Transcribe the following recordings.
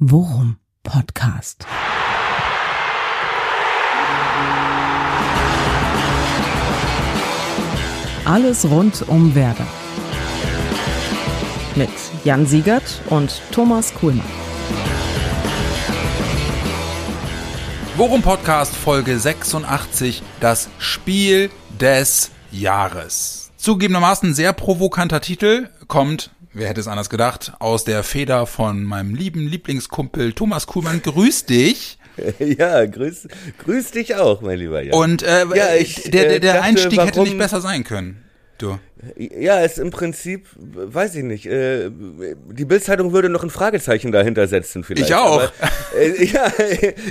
Worum Podcast. Alles rund um Werder. Mit Jan Siegert und Thomas Kuhlmann. Worum Podcast Folge 86, das Spiel des Jahres. Zugegebenermaßen sehr provokanter Titel, kommt, wer hätte es anders gedacht, aus der Feder von meinem lieben Lieblingskumpel Thomas Kuhlmann. Grüß dich. Ja, grüß, grüß dich auch, mein lieber Jan. Und äh, Ja, ich, der, der, äh, der dachte, Einstieg hätte warum- nicht besser sein können. Du. Ja, ist im Prinzip, weiß ich nicht, äh, die Bildzeitung würde noch ein Fragezeichen dahinter setzen vielleicht. Ich auch. Aber, äh, ja,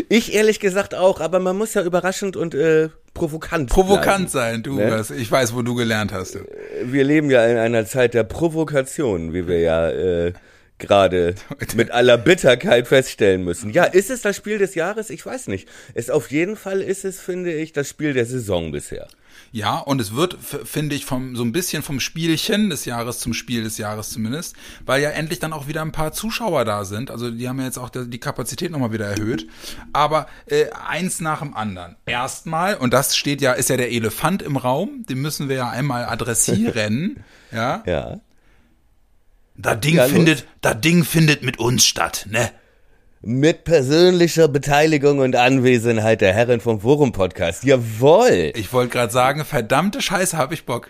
ich ehrlich gesagt auch, aber man muss ja überraschend und äh, provokant Provokant bleiben. sein, du. Ne? was- Ich weiß, wo du gelernt hast. Du. Wir leben ja in einer Zeit der Provokation, wie wir ja äh, gerade mit aller Bitterkeit feststellen müssen. Ja, ist es das Spiel des Jahres? Ich weiß nicht. Es auf jeden Fall ist es, finde ich, das Spiel der Saison bisher. Ja, und es wird, finde ich, vom, so ein bisschen vom Spielchen des Jahres zum Spiel des Jahres zumindest, weil ja endlich dann auch wieder ein paar Zuschauer da sind. Also die haben ja jetzt auch die Kapazität nochmal wieder erhöht. Aber äh, eins nach dem anderen. Erstmal, und das steht ja, ist ja der Elefant im Raum, den müssen wir ja einmal adressieren. ja. Ja. Das Ding Ja, findet, das Ding findet mit uns statt, ne? Mit persönlicher Beteiligung und Anwesenheit der Herren vom Forum Podcast. Jawohl. Ich wollte gerade sagen, verdammte Scheiße, hab ich Bock.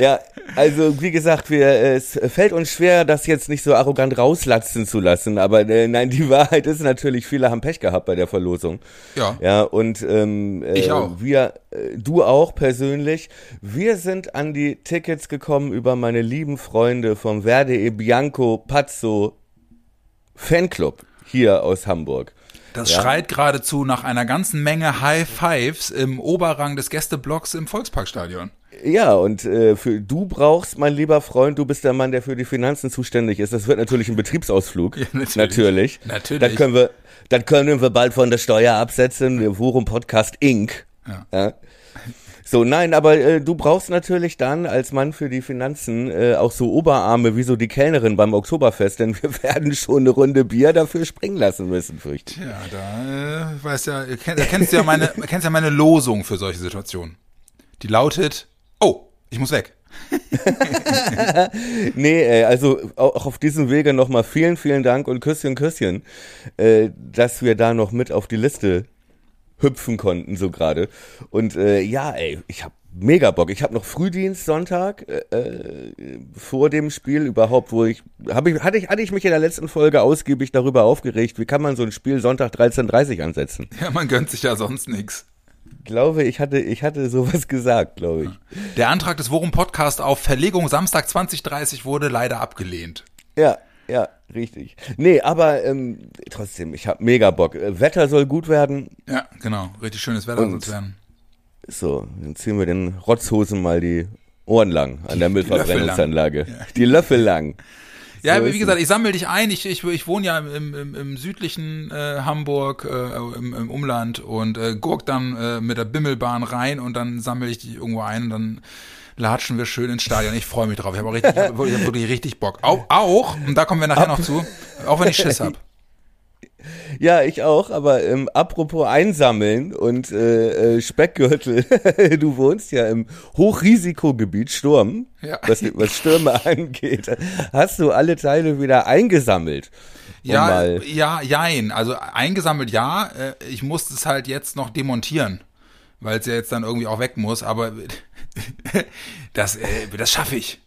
Ja, also wie gesagt, wir, es fällt uns schwer, das jetzt nicht so arrogant rauslatzen zu lassen. Aber äh, nein, die Wahrheit ist natürlich, viele haben Pech gehabt bei der Verlosung. Ja. Ja, und ähm, äh, Ich auch. wir, äh, du auch persönlich. Wir sind an die Tickets gekommen über meine lieben Freunde vom Verde e Bianco Pazzo Fanclub hier aus Hamburg. Das Ja. schreit geradezu nach einer ganzen Menge High Fives im Oberrang des Gästeblocks im Volksparkstadion. Ja, und äh, für du brauchst, mein lieber Freund, du bist der Mann, der für die Finanzen zuständig ist. Das wird natürlich ein Betriebsausflug. Ja, natürlich. natürlich. Natürlich. Das können wir, das können wir bald von der Steuer absetzen. Wir Forum Podcast Inc. Ja. So, nein, aber äh, du brauchst natürlich dann als Mann für die Finanzen äh, auch so Oberarme wie so die Kellnerin beim Oktoberfest, denn wir werden schon eine Runde Bier dafür springen lassen müssen, fürchte ich. Ja, da äh, weißt ja, kenn, da kennst du ja meine, kennst ja meine Losung für solche Situationen. Die lautet: Oh, ich muss weg. Nee, äh, also auch auf diesem Wege nochmal vielen, vielen Dank und Küsschen, Küsschen, äh, dass wir da noch mit auf die Liste hüpfen konnten, so gerade. Und äh, ja, ey, ich hab mega Bock. Ich habe noch Frühdienst Sonntag äh, äh, vor dem Spiel überhaupt, wo ich, hab ich, hatte ich, hatte ich mich in der letzten Folge ausgiebig darüber aufgeregt, wie kann man so ein Spiel Sonntag 13.30 ansetzen. Ja, man gönnt sich ja sonst nix. Glaube, ich hatte, ich hatte sowas gesagt, glaube ich. Der Antrag des Worum Podcast auf Verlegung Samstag 2030 wurde leider abgelehnt. Ja, ja, richtig. Nee, aber ähm, trotzdem, ich habe mega Bock. Äh, Wetter soll gut werden. Ja, genau. Richtig schönes Wetter soll es werden. So, dann ziehen wir den Rotzhosen mal die Ohren lang an der Müllverbrennungsanlage. Ja. Die Löffel lang. Ja, So aber ist wie gesagt, ich sammle dich ein. Ich, ich, ich wohne ja im, im, im südlichen äh, Hamburg, äh, im, im Umland und äh, gurk dann äh, mit der Bimmelbahn rein und dann sammle ich dich irgendwo ein und dann latschen wir schön ins Stadion. Ich freue mich drauf. Ich habe hab wirklich, wirklich richtig Bock. Auch, auch, und da kommen wir nachher noch zu, auch wenn ich Schiss hab. Ja, ich auch, aber ähm, apropos einsammeln und äh, äh, Speckgürtel, du wohnst ja im Hochrisikogebiet Sturm, Ja. was, was Stürme angeht. Hast du alle Teile wieder eingesammelt? Um Ja, mal- ja, jein. Also eingesammelt ja. Äh, Ich musste es halt jetzt noch demontieren, weil es ja jetzt dann irgendwie auch weg muss. Aber das, äh, das schaffe ich.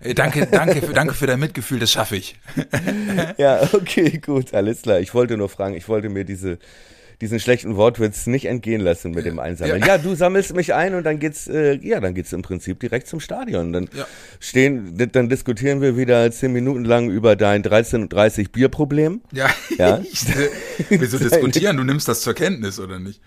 Äh, Danke, danke, für, danke für dein Mitgefühl. Das schaffe ich. Ja, okay, gut, alles klar. Ich wollte nur fragen, ich wollte mir diese, diesen schlechten Wortwitz nicht entgehen lassen mit dem Einsammeln. Ja. Ja, du sammelst mich ein und dann geht's, äh, ja, dann geht's im Prinzip direkt zum Stadion. Dann Ja. stehen, dann diskutieren wir wieder zehn Minuten lang über dein 13.30 Bierproblem. Ja. Ja. Ich, wieso diskutieren? Du nimmst das zur Kenntnis oder nicht?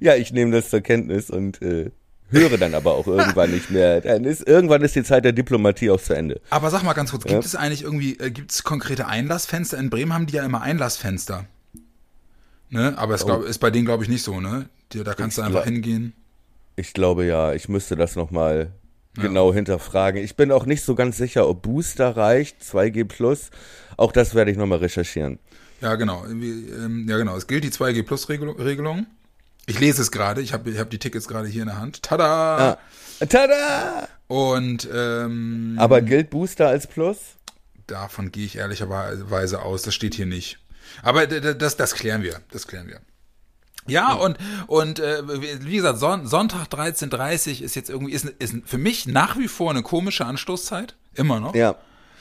Ja, ich nehme das zur Kenntnis und äh, höre dann aber auch irgendwann nicht mehr. Dann ist, irgendwann ist die Zeit der Diplomatie auch zu Ende. Aber sag mal ganz kurz, gibt es eigentlich irgendwie, äh, gibt es konkrete Einlassfenster? In Bremen haben die ja immer Einlassfenster. Ne? Aber es glaub, ist bei denen, glaube ich, nicht so, ne? Die, da kannst du einfach hingehen. Ich glaube ja, ich müsste das nochmal genau hinterfragen. Ich bin auch nicht so ganz sicher, ob Booster reicht, 2G Plus. Auch das werde ich nochmal recherchieren. Ja, genau. Ähm, ja, genau. Es gilt die 2G-Plus-Regelung. Ich lese es gerade. Ich habe ich hab die Tickets gerade hier in der Hand. Tada! Ah. Tada! Und ähm, Aber gilt Booster als Plus? davon gehe ich ehrlicherweise aus. Das steht hier nicht. Aber das, das klären wir. Das klären wir. Ja, und, und äh, wie gesagt, Son Sonntag 13.30 ist jetzt irgendwie, ist, ist für mich nach wie vor eine komische Anstoßzeit. Immer noch. Ja.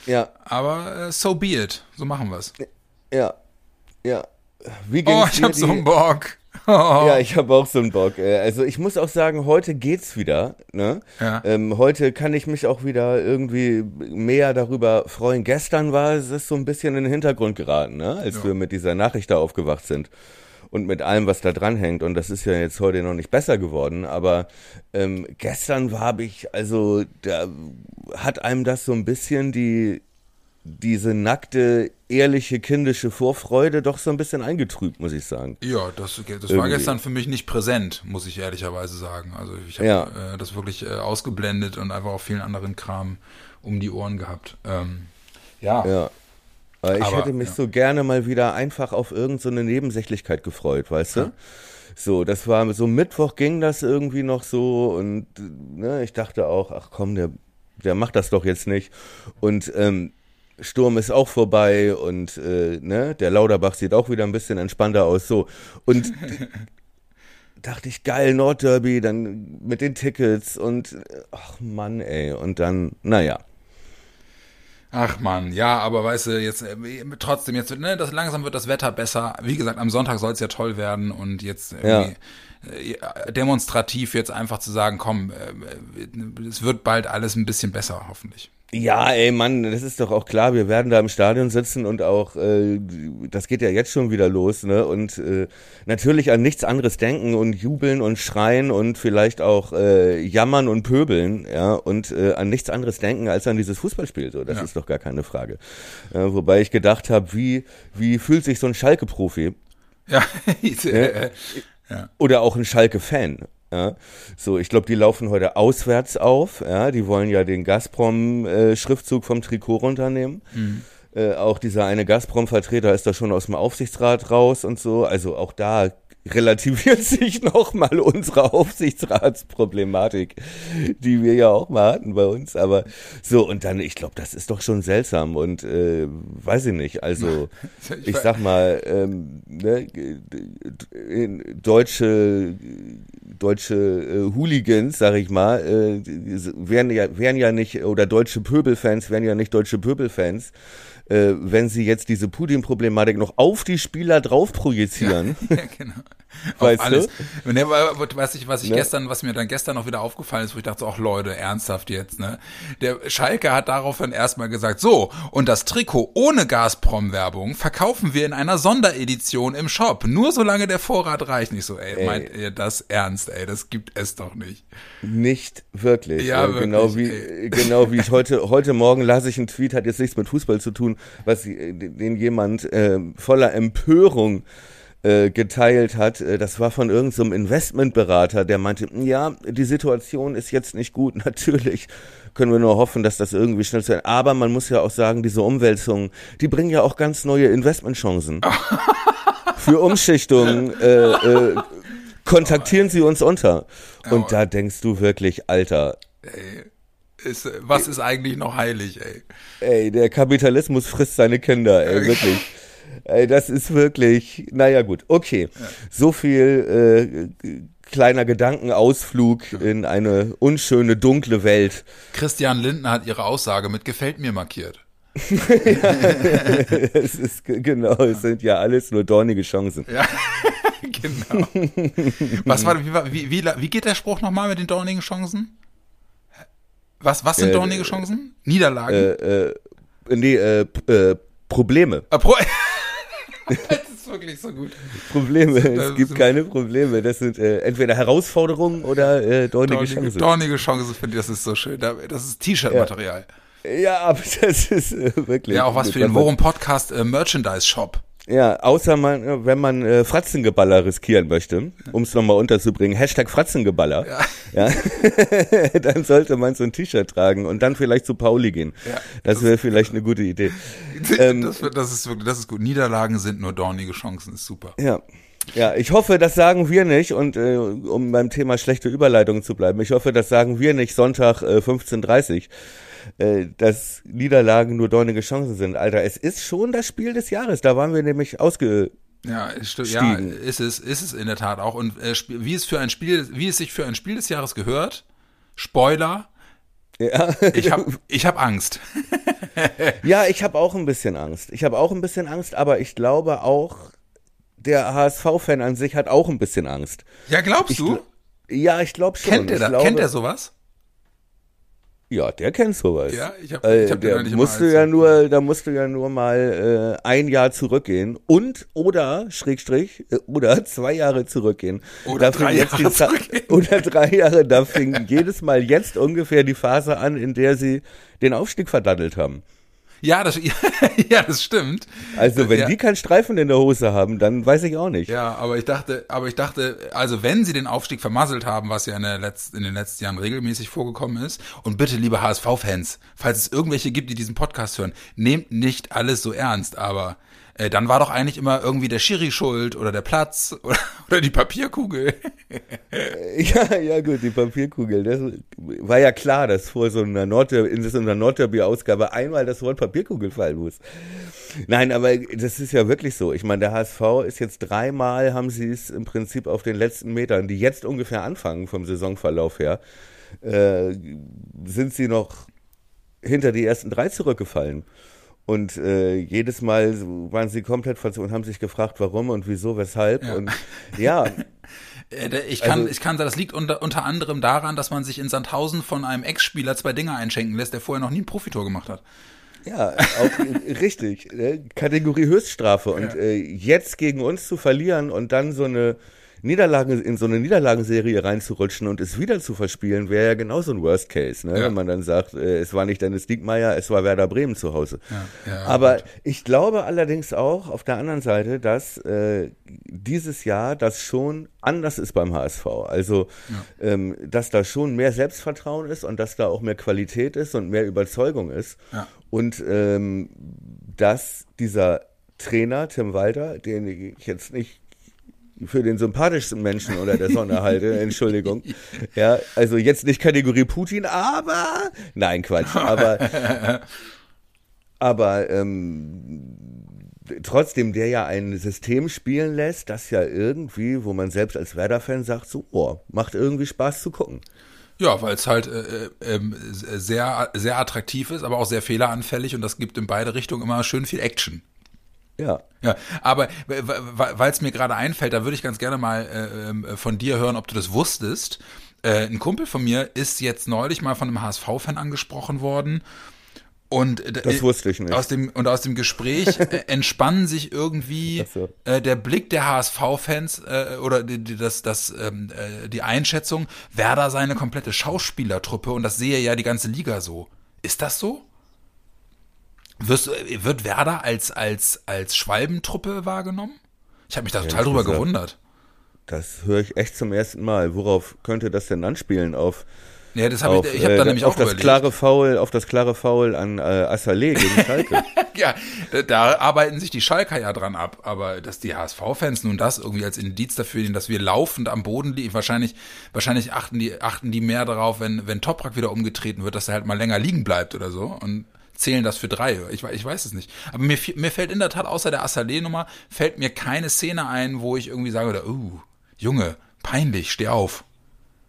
Ja. Aber äh, so be it. So machen wir's. Ja. Ja. Wie ging's Oh, ich dir hab so einen Bock. Oh. Ja, ich habe auch so einen Bock. Also ich muss auch sagen, heute geht's wieder. Ne? Ja. Ähm, heute kann ich mich auch wieder irgendwie mehr darüber freuen. Gestern war es ist so ein bisschen in den Hintergrund geraten, ne? als Ja. wir mit dieser Nachricht da aufgewacht sind und mit allem, was da dran hängt. Und das ist ja jetzt heute noch nicht besser geworden. Aber ähm, gestern war hab ich, also da hat einem das so ein bisschen die diese nackte, ehrliche, kindische Vorfreude doch so ein bisschen eingetrübt, muss ich sagen. Ja, das, das war gestern für mich nicht präsent, muss ich ehrlicherweise sagen. Also ich habe Ja. äh, das wirklich äh, ausgeblendet und einfach auch vielen anderen Kram um die Ohren gehabt. Ähm, ja. Ja. Aber ich Aber, hätte mich ja. so gerne mal wieder einfach auf irgendeine so eine Nebensächlichkeit gefreut, weißt du? So, das war so Mittwoch ging das irgendwie noch so und ne, ich dachte auch, ach komm, der, der macht das doch jetzt nicht. Und ähm, Sturm ist auch vorbei und äh, ne, der Lauderbach sieht auch wieder ein bisschen entspannter aus. So. Und dachte ich, geil, Nordderby, dann mit den Tickets und äh, ach Mann, ey. Und dann, naja. Ach man, ja, aber weißt du, jetzt äh, trotzdem, jetzt, ne, das langsam wird das Wetter besser. Wie gesagt, am Sonntag soll es ja toll werden und jetzt irgendwie äh, demonstrativ jetzt einfach zu sagen, komm, äh, es wird bald alles ein bisschen besser, hoffentlich. Ja, ey, Mann, das ist doch auch klar. Wir werden da im Stadion sitzen und auch, äh, das geht ja jetzt schon wieder los, ne? Und äh, natürlich an nichts anderes denken und jubeln und schreien und vielleicht auch äh, jammern und pöbeln, ja, und äh, an nichts anderes denken als an dieses Fußballspiel. So, das Ja. ist doch gar keine Frage. Äh, wobei ich gedacht habe, wie wie fühlt sich so ein Schalke-Profi Ja, äh, ja. oder auch ein Schalke-Fan. Ja, so, ich glaube, die laufen heute auswärts auf. Ja, die wollen ja den Gazprom-Schriftzug vom Trikot runternehmen. Äh, auch dieser eine Gazprom-Vertreter ist da schon aus dem Aufsichtsrat raus und so. Also auch da relativiert sich nochmal unsere Aufsichtsratsproblematik, die wir ja auch mal hatten bei uns. Aber so, und dann, ich glaube, das ist doch schon seltsam und äh, weiß ich nicht. Also, Ich sag mal, ähm, ne, deutsche deutsche äh, Hooligans, sag ich mal, äh, wären ja wären ja nicht oder deutsche Pöbelfans wären ja nicht deutsche Pöbelfans, äh, wenn sie jetzt diese Putin-Problematik noch auf die Spieler drauf projizieren. Ja, genau. Weißt Auf du? alles. Der, war- was ich, was ich Ne? gestern, was mir dann gestern noch wieder aufgefallen ist, wo ich dachte, auch Leute, ernsthaft jetzt, ne? Der Schalke hat daraufhin erstmal gesagt, so, und das Trikot ohne Gazprom-Werbung verkaufen wir in einer Sonderedition im Shop. Nur solange der Vorrat reicht. Nicht so, ey, Ey. meint ihr das ernst, ey? Das gibt es doch nicht. Nicht wirklich. Ja, Äh, genau wie wirklich, genau wie ich heute heute Morgen las ich einen Tweet, hat jetzt nichts mit Fußball zu tun, was äh, den jemand äh, voller Empörung äh, geteilt hat. Äh, Das war von irgendeinem Investmentberater, der meinte, ja, die Situation ist jetzt nicht gut. Natürlich können wir nur hoffen, dass das irgendwie schnell zu Ende. Aber man muss ja auch sagen, diese Umwälzungen, die bringen ja auch ganz neue Investmentchancen. Für Umschichtungen äh, äh, kontaktieren Sie uns unter. Und da denkst du wirklich, Alter, Ist, was ist eigentlich noch heilig, ey? ey, der Kapitalismus frisst seine Kinder, ey, wirklich. Ey, das ist wirklich, naja gut, okay. So viel äh, kleiner Gedankenausflug in eine unschöne, dunkle Welt. Christian Lindner hat ihre Aussage mit gefällt mir markiert. es ist ge- genau, es sind ja alles nur dornige Chancen. Ja, genau. Was war, wie, wie, wie, geht der Spruch nochmal mit den dornigen Chancen? Was, was sind Äh, dornige Chancen? Niederlagen? Äh, äh, nee, äh, äh, Probleme. Ah, Pro das ist wirklich so gut. Probleme. das Es gibt keine Probleme. Das sind äh, entweder Herausforderungen oder äh, dornige Dornige, Chancen. dornige Chance, finde ich, das ist so schön. Da- Das ist T-Shirt-Material. Ja, aber das ist äh, wirklich. Ja, auch was für den Worum Podcast äh, Merchandise Shop. Ja, außer man, äh, wenn man äh, Fratzengeballer riskieren möchte, um es nochmal unterzubringen, Hashtag Fratzengeballer, ja. ja dann sollte man so ein T-Shirt tragen und dann vielleicht zu Pauli gehen. Ja, das wäre vielleicht eine gute Idee. ähm, das, das, ist wirklich, das ist gut. Niederlagen sind nur dornige Chancen, ist super. Ja. Ja, ich hoffe, das sagen wir nicht und äh, um beim Thema schlechte Überleitung zu bleiben, ich hoffe, das sagen wir nicht Sonntag äh, 15.30 äh, dass Niederlagen nur dornige Chancen sind. Alter, es ist schon das Spiel des Jahres. Da waren wir nämlich ausge ja, stimmt, ja, ist es, ist es in der Tat auch. Und äh, wie es für ein Spiel, wie es sich für ein Spiel des Jahres gehört, Spoiler, ja. ich habe ich hab Angst. ja, ich habe auch ein bisschen Angst. Ich habe auch ein bisschen Angst, aber ich glaube auch, der HSV-Fan an sich hat auch ein bisschen Angst. Ja, glaubst ich, du? Ja, ich glaube schon. Kennt er, kennt er sowas? Ja, der kennt sowas. Ja, ich habe äh, ich hab der nicht musst du ja nur, da musst du ja nur mal äh, ein Jahr zurückgehen und oder Schrägstrich äh, oder zwei Jahre zurückgehen. Oder drei Jahre zurückgehen. Oder drei Jahre. Da fing jedes Mal jetzt ungefähr die Phase an, in der sie den Aufstieg verdattelt haben. Ja, das, ja, das stimmt. Also wenn ja. die keinen Streifen in der Hose haben, dann weiß ich auch nicht. Ja, aber ich dachte, aber ich dachte, also wenn sie den Aufstieg vermasselt haben, was ja in, der Letz-, in den letzten Jahren regelmäßig vorgekommen ist, und bitte, liebe HSV-Fans, falls es irgendwelche gibt, die diesen Podcast hören, nehmt nicht alles so ernst, aber äh, dann war doch eigentlich immer irgendwie der Schiri schuld oder der Platz oder, oder die Papierkugel. ja, ja gut, die Papierkugel. Das war ja klar, dass vor so einer Nordderby, in so einer Nordderby-Ausgabe einmal das Wort Papierkugel fallen muss. Nein, aber das ist ja wirklich so. Ich meine, der HSV ist jetzt dreimal, haben sie es im Prinzip auf den letzten Metern, die jetzt ungefähr anfangen vom Saisonverlauf her, äh, sind sie noch hinter die ersten drei zurückgefallen. Und äh, jedes Mal waren sie komplett verzweifelt und haben sich gefragt, warum und wieso, weshalb. Ja. Und ja. Äh, ich kann, also, ich kann sagen, das liegt unter, unter anderem daran, dass man sich in Sandhausen von einem Ex-Spieler zwei Dinge einschenken lässt, der vorher noch nie ein Profitor gemacht hat. Ja, auch richtig. Ne? Kategorie Höchststrafe. Und ja. äh, jetzt gegen uns zu verlieren und dann so eine Niederlagen, in so eine Niederlagenserie reinzurutschen und es wieder zu verspielen, wäre ja genauso ein Worst Case, ne? Ja. wenn man dann sagt, äh, es war nicht Dennis Diekmeyer, es war Werder Bremen zu Hause. Ja, ja, Aber gut. ich glaube allerdings auch auf der anderen Seite, dass äh, dieses Jahr das schon anders ist beim HSV. Also, ähm, dass da schon mehr Selbstvertrauen ist und dass da auch mehr Qualität ist und mehr Überzeugung ist. Und ähm, dass dieser Trainer, Tim Walter, den ich jetzt nicht für den sympathischsten Menschen unter der Sonne halte, Entschuldigung. Ja, also jetzt nicht Kategorie Putin, aber nein, Quatsch, aber aber ähm, trotzdem der ja ein System spielen lässt, das ja irgendwie, wo man selbst als Werder-Fan sagt, so, oh, macht irgendwie Spaß zu gucken. Ja, weil es halt äh, äh, sehr, sehr attraktiv ist, aber auch sehr fehleranfällig und das gibt in beide Richtungen immer schön viel Action. Ja. Ja, aber weil es mir gerade einfällt, da würde ich ganz gerne mal äh, ähm, von dir hören, ob du das wusstest. Äh, ein Kumpel von mir ist jetzt neulich mal von einem HSV-Fan angesprochen worden. Und das wusste ich nicht. Aus dem, und aus dem Gespräch äh, entspannen sich irgendwie so. äh, der Blick der HSV-Fans äh, oder die, die, das, das, ähm, äh, die Einschätzung, Werder seine komplette Schauspielertruppe und das sehe ja die ganze Liga so. Ist das so? Wirst, wird Werder als, als, als Schwalbentruppe wahrgenommen? Ich habe mich da total drüber gesagt, gewundert. Das höre ich echt zum ersten Mal. Worauf könnte das denn anspielen? Auf ja, das habe ich, ich habe da äh, nämlich auf auch das überlegt. klare Foul, auf das klare Foul an äh, Assalé gegen Schalke. ja, da, da arbeiten sich die Schalker ja dran ab, aber dass die HSV-Fans nun das irgendwie als Indiz dafür nehmen, dass wir laufend am Boden liegen, wahrscheinlich, wahrscheinlich achten die, achten die mehr darauf, wenn, wenn Toprak wieder umgetreten wird, dass er halt mal länger liegen bleibt oder so und zählen das für drei. Ich, ich weiß es nicht. Aber mir, mir fällt in der Tat außer der Assalé-Nummer fällt mir keine Szene ein, wo ich irgendwie sage, uh, Junge, peinlich, steh auf.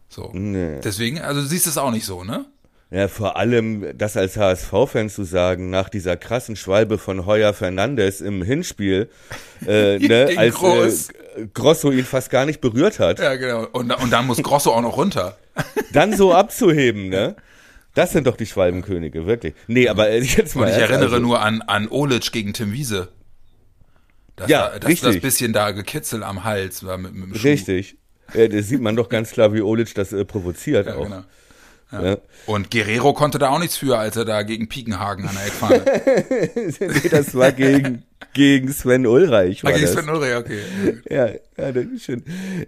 So. Nee. Deswegen, also du siehst es auch nicht so, ne? Ja, vor allem das als HSV-Fan zu sagen, nach dieser krassen Schwalbe von Heuer Fernandes im Hinspiel, äh, ne, als Groß. äh, Grosso ihn fast gar nicht berührt hat. Ja, genau. Und, und dann muss Grosso auch noch runter. Dann so abzuheben, ne? Das sind doch die Schwalbenkönige, wirklich. Nee, aber äh, jetzt mal. Und ich erinnere also, nur an, an Olic gegen Tim Wiese. Das ja, war, das, richtig. das bisschen da gekitzel am Hals war mit, mit dem Schuh. Richtig. Ja, das sieht man doch ganz klar, wie Olic das äh, provoziert ja, auch. Genau. Ja. Ja. Und Guerrero konnte da auch nichts für, als er da gegen Piekenhagen an der Eckfahne. nee, das war gegen gegen Sven Ulreich war Ah, gegen das. Sven Ulrich, okay. Ja, ja, das ist schön.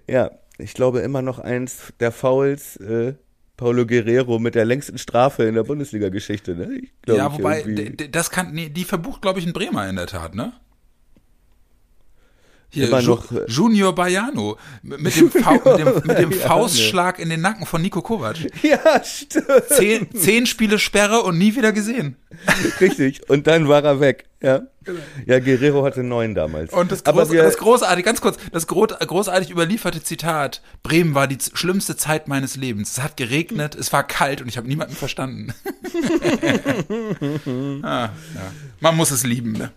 Ja, ich glaube immer noch eins der Fouls, äh, Paulo Guerrero mit der längsten Strafe in der Bundesliga-Geschichte, ne? Glaub, Ja, wobei, das kann, nee, die verbucht, glaube ich, ein Bremer in der Tat, ne? Hier, Immer Ju noch, äh, Junior Baiano mit dem, Fau mit dem, mit dem. Faustschlag in den Nacken von Nico Kovac. Ja, stimmt. Zehn, zehn Spiele Sperre und nie wieder gesehen. Richtig. Und dann war er weg. Ja, ja Guerrero hatte neun damals. Und das, Aber groß, wir, das großartig, ganz kurz, das gro großartig überlieferte Zitat, Bremen war die schlimmste Zeit meines Lebens. Es hat geregnet, es war kalt und ich habe niemanden verstanden. ah, ja. Man muss es lieben, ne?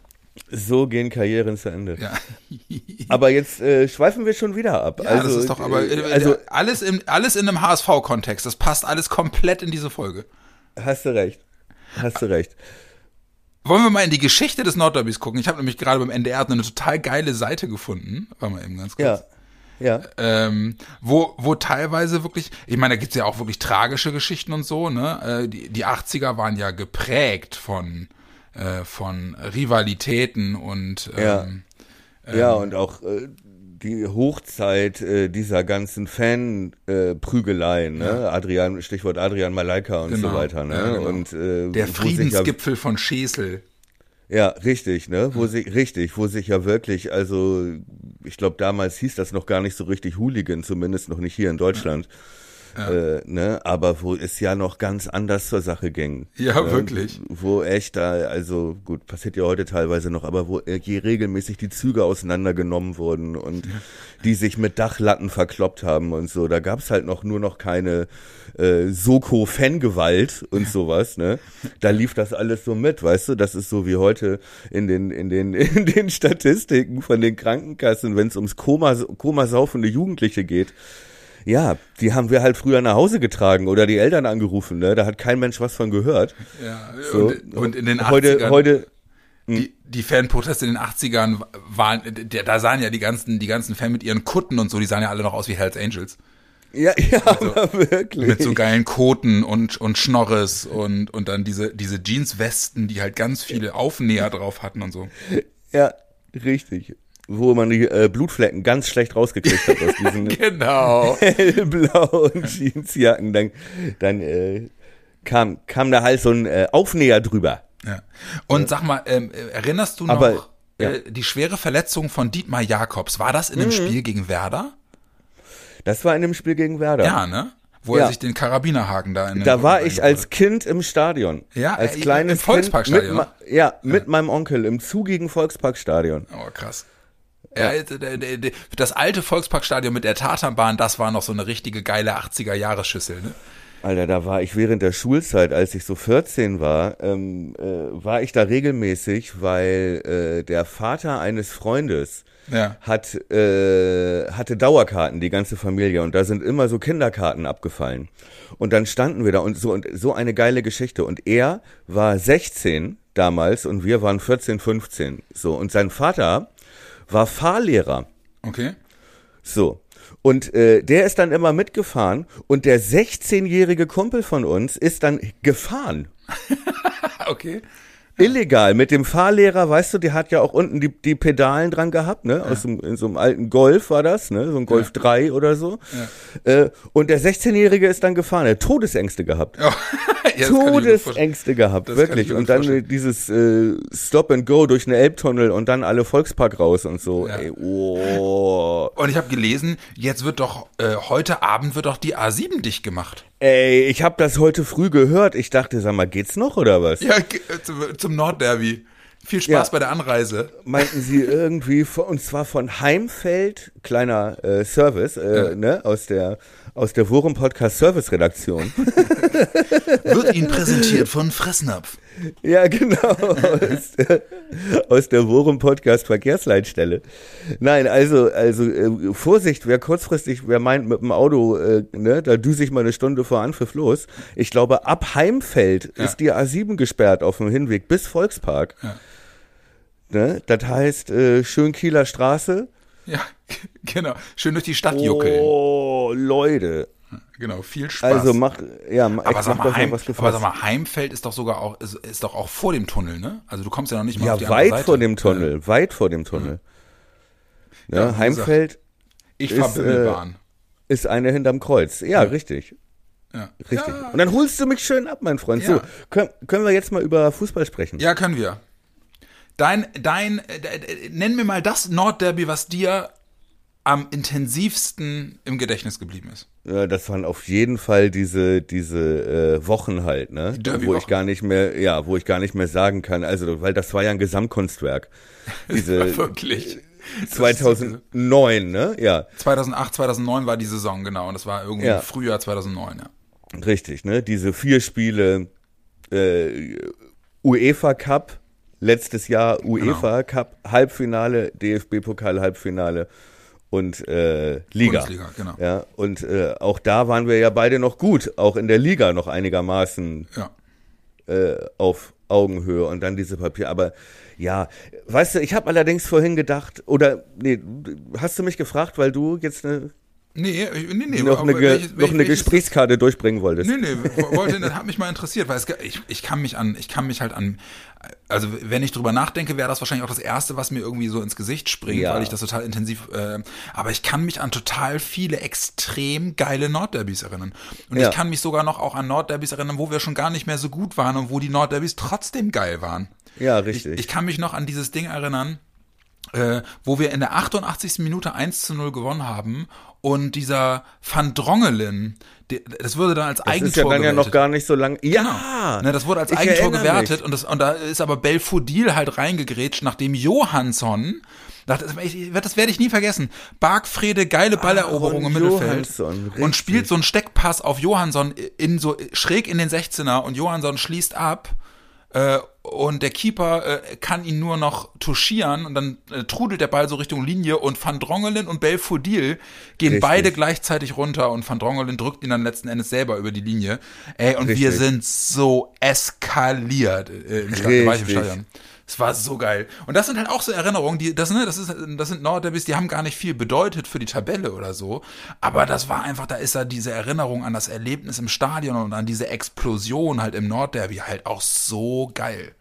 So gehen Karrieren zu Ende. Ja. Aber jetzt äh, schweifen wir schon wieder ab. Ja, also, das ist doch aber äh, äh, also alles, im, alles in einem HSV-Kontext. Das passt alles komplett in diese Folge. hast du recht. Hast du recht. Wollen wir mal in die Geschichte des Nordderbys gucken? Ich habe nämlich gerade beim NDR eine total geile Seite gefunden. Warte mal eben ganz kurz. Ja. Ja. ähm, wo, wo teilweise wirklich, ich meine, da gibt's ja auch wirklich tragische Geschichten und so, ne? Äh, die, die 80er waren ja geprägt von, äh, von Rivalitäten und Ja. ähm, Ja, und auch äh, die Hochzeit äh, dieser ganzen Fan-Prügeleien, ne? Adrian, Stichwort Adrian Malaika und Genau. so weiter, ne? Ja, genau. Und äh, der Friedensgipfel von Schesel. Ja, ja, richtig, ne? Wo sich richtig, wo sich ja wirklich, also ich glaube damals hieß das noch gar nicht so richtig Hooligan, zumindest noch nicht hier in Deutschland. Äh, ne, aber wo es ja noch ganz anders zur Sache ging. Ja, ne? wirklich. Wo echt da, also gut, passiert ja heute teilweise noch, aber wo äh, je regelmäßig die Züge auseinandergenommen wurden und die sich mit Dachlatten verkloppt haben und so. Da gab's halt noch nur noch keine äh, Soko-Fangewalt und sowas, ne? Da lief das alles so mit, weißt du? Das ist so wie heute in den, in den, in den Statistiken von den Krankenkassen, wenn es ums Koma, komasaufende Jugendliche geht. Ja, die haben wir halt früher nach Hause getragen oder die Eltern angerufen, ne? Da hat kein Mensch was von gehört. Ja, So. und, und in den 80ern. Heute, heute, die, die Fanproteste in den 80ern waren, da sahen ja die ganzen, die ganzen Fan mit ihren Kutten und so, die sahen ja alle noch aus wie Hells Angels. ja, ja, aber wirklich. Mit so geilen Koten und, und Schnorres und, und dann diese, diese Jeanswesten, die halt ganz viele Aufnäher drauf hatten und so. Ja, richtig. Wo man die äh, Blutflecken ganz schlecht rausgekriegt hat aus diesen Genau. hellblauen Jeansjacken. Dann, dann äh, kam, kam da halt so ein äh, Aufnäher drüber. Ja. Und sag mal, ähm, äh, erinnerst du noch Aber, ja. äh, die schwere Verletzung von Dietmar Jakobs? War das in Mhm. dem Spiel gegen Werder? Das war in dem Spiel gegen Werder. Ja, ne? Wo Ja. er sich den Karabinerhaken da in Da war ich als Kind im Stadion. Ja, als äh, kleines im Volksparkstadion, Kind. Mit, ma- ja, mit meinem Onkel im zugigen Volksparkstadion. Oh, krass. Ja, der- das alte Volksparkstadion mit der Tatanbahn, das war noch so eine richtige geile 80er-Jahre-Schüssel, ne? Alter, da war ich während der Schulzeit, als ich so 14 war, ähm, äh, war ich da regelmäßig, weil äh, der Vater eines Freundes Ja. hat äh, hatte Dauerkarten, die ganze Familie, und da sind immer so Kinderkarten abgefallen. Und dann standen wir da und so und so eine geile Geschichte. Und er war 16 damals und wir waren 14, 15. So und sein Vater war Fahrlehrer. Okay. So. Und äh, der ist dann immer mitgefahren und der 16-jährige Kumpel von uns ist dann gefahren. Okay. Illegal mit dem Fahrlehrer, weißt du, der hat ja auch unten die, die Pedalen dran gehabt, ne? Aus dem, in so einem alten Golf war das, ne? So ein Golf 3 oder so. Äh, und der 16-Jährige ist dann gefahren, er hat Todesängste gehabt. Ja, gut vorstellen. Todesängste gehabt, Das wirklich. Und dann vorstellen. dieses äh, Stop and Go durch eine Elbtunnel und dann alle Volkspark raus und so. Ja. Ey, oh. Und ich habe gelesen, jetzt wird doch, äh, heute Abend wird doch die A7 dicht gemacht. Ey, ich habe das heute früh gehört. Ich dachte, sag mal, geht's noch oder was? Ja, zum, Nordderby. Viel Spaß Ja. bei der Anreise. Meinten sie irgendwie, und zwar von Heimfeld, kleiner äh, Service, äh, ne, aus der aus der Worum Podcast Service Redaktion. Wird Ihnen präsentiert von Fressnapf. ja, genau, aus der, aus der Worum Podcast Verkehrsleitstelle. Nein, also also äh, Vorsicht, wer kurzfristig, wer meint mit dem Auto, äh, ne, da düse ich mal eine Stunde vor Anpfiff los. Ich glaube, ab Heimfeld Ja. ist die A7 gesperrt auf dem Hinweg bis Volkspark. Ja. Ne? Das heißt, äh, Schönkieler Straße. Ja, genau. Schön durch die Stadt juckeln. Oh, Leute. Genau, viel Spaß. Also mach, ja, aber sag, mal, Heim, aber gefasst. sag mal, Heimfeld ist doch sogar auch, ist, ist doch auch vor dem Tunnel, ne? Also du kommst ja noch nicht mal ja, auf die weit vor dem Tunnel, weit vor dem Tunnel. Ja, Ja, Heimfeld Ich ist, fahr Bimmelbahn. ist eine hinterm Kreuz. Ja, richtig. Ja. Richtig. Ja, Und dann holst du mich schön ab, mein Freund. So, Ja. können, können wir jetzt mal über Fußball sprechen? ja, können wir. Dein, dein, äh, nenn mir mal das Nordderby, was dir am intensivsten im Gedächtnis geblieben ist. Ja, das waren auf jeden Fall diese diese äh, Wochen halt, ne? Derby-Wochen. wo ich gar nicht mehr, ja, wo ich gar nicht mehr sagen kann. Also, weil das war ja ein Gesamtkunstwerk. Diese Wirklich. 2009, ne? Ja, 2008, 2009 war die Saison, genau. Und das war irgendwie Ja. Frühjahr 2009, ja. richtig, ne? Diese vier Spiele äh, UEFA Cup letztes Jahr UEFA Cup Halbfinale, DFB Pokal Halbfinale und äh, Liga. Bundesliga, genau. Ja, und äh, auch da waren wir ja beide noch gut, auch in der Liga noch einigermaßen Ja. äh, auf Augenhöhe und dann diese Papier. Aber ja, weißt du, ich habe allerdings vorhin gedacht, oder nee, hast du mich gefragt, weil du jetzt eine, Nee, ich- nee, nee. noch eine, welches- noch eine welches- Gesprächskarte durchbringen wolltest? Nee, nee, wollte, das hat mich mal interessiert, weil es, ich, ich kann mich an, ich kann mich halt an, also wenn ich drüber nachdenke, wäre das wahrscheinlich auch das Erste, was mir irgendwie so ins Gesicht springt, Ja. weil ich das total intensiv, äh, aber ich kann mich an total viele extrem geile Nordderbys erinnern. Und Ja. ich kann mich sogar noch auch an Nordderbys erinnern, wo wir schon gar nicht mehr so gut waren und wo die Nordderbys trotzdem geil waren. Ja, Ich, richtig. ich kann mich noch an dieses Ding erinnern, äh, wo wir in der 88. Minute 1 zu 0 gewonnen haben und dieser Van Drongelen, das wurde dann als das Eigentor ist ja dann ja noch gar nicht so lang. Ja, Ne, das wurde als Eigentor gewertet mich. und, das, und da ist aber Belfodil halt reingegrätscht, nachdem Johansson, das, das werde ich nie vergessen, Bargfrede, geile Balleroberung im Aaron Mittelfeld Johansson, und richtig. spielt so einen Steckpass auf Johansson in so schräg in den 16er und Johansson schließt ab äh, und der Keeper äh, kann ihn nur noch touchieren und dann äh, trudelt der Ball so Richtung Linie und Van Drongelen und Belfodil gehen Richtig. beide gleichzeitig runter und Van Drongelen drückt ihn dann letzten Endes selber über die Linie. Ey, und wir Richtig. sind so eskaliert äh, im Stadion. War ich im. Stadion. Es war so geil. Und das sind halt auch so Erinnerungen, die, das, ne, das ist, das sind Nordderbys, die haben gar nicht viel bedeutet für die Tabelle oder so. Aber das war einfach, da ist ja diese Erinnerung an das Erlebnis im Stadion und an diese Explosion halt im Nordderby halt auch so geil.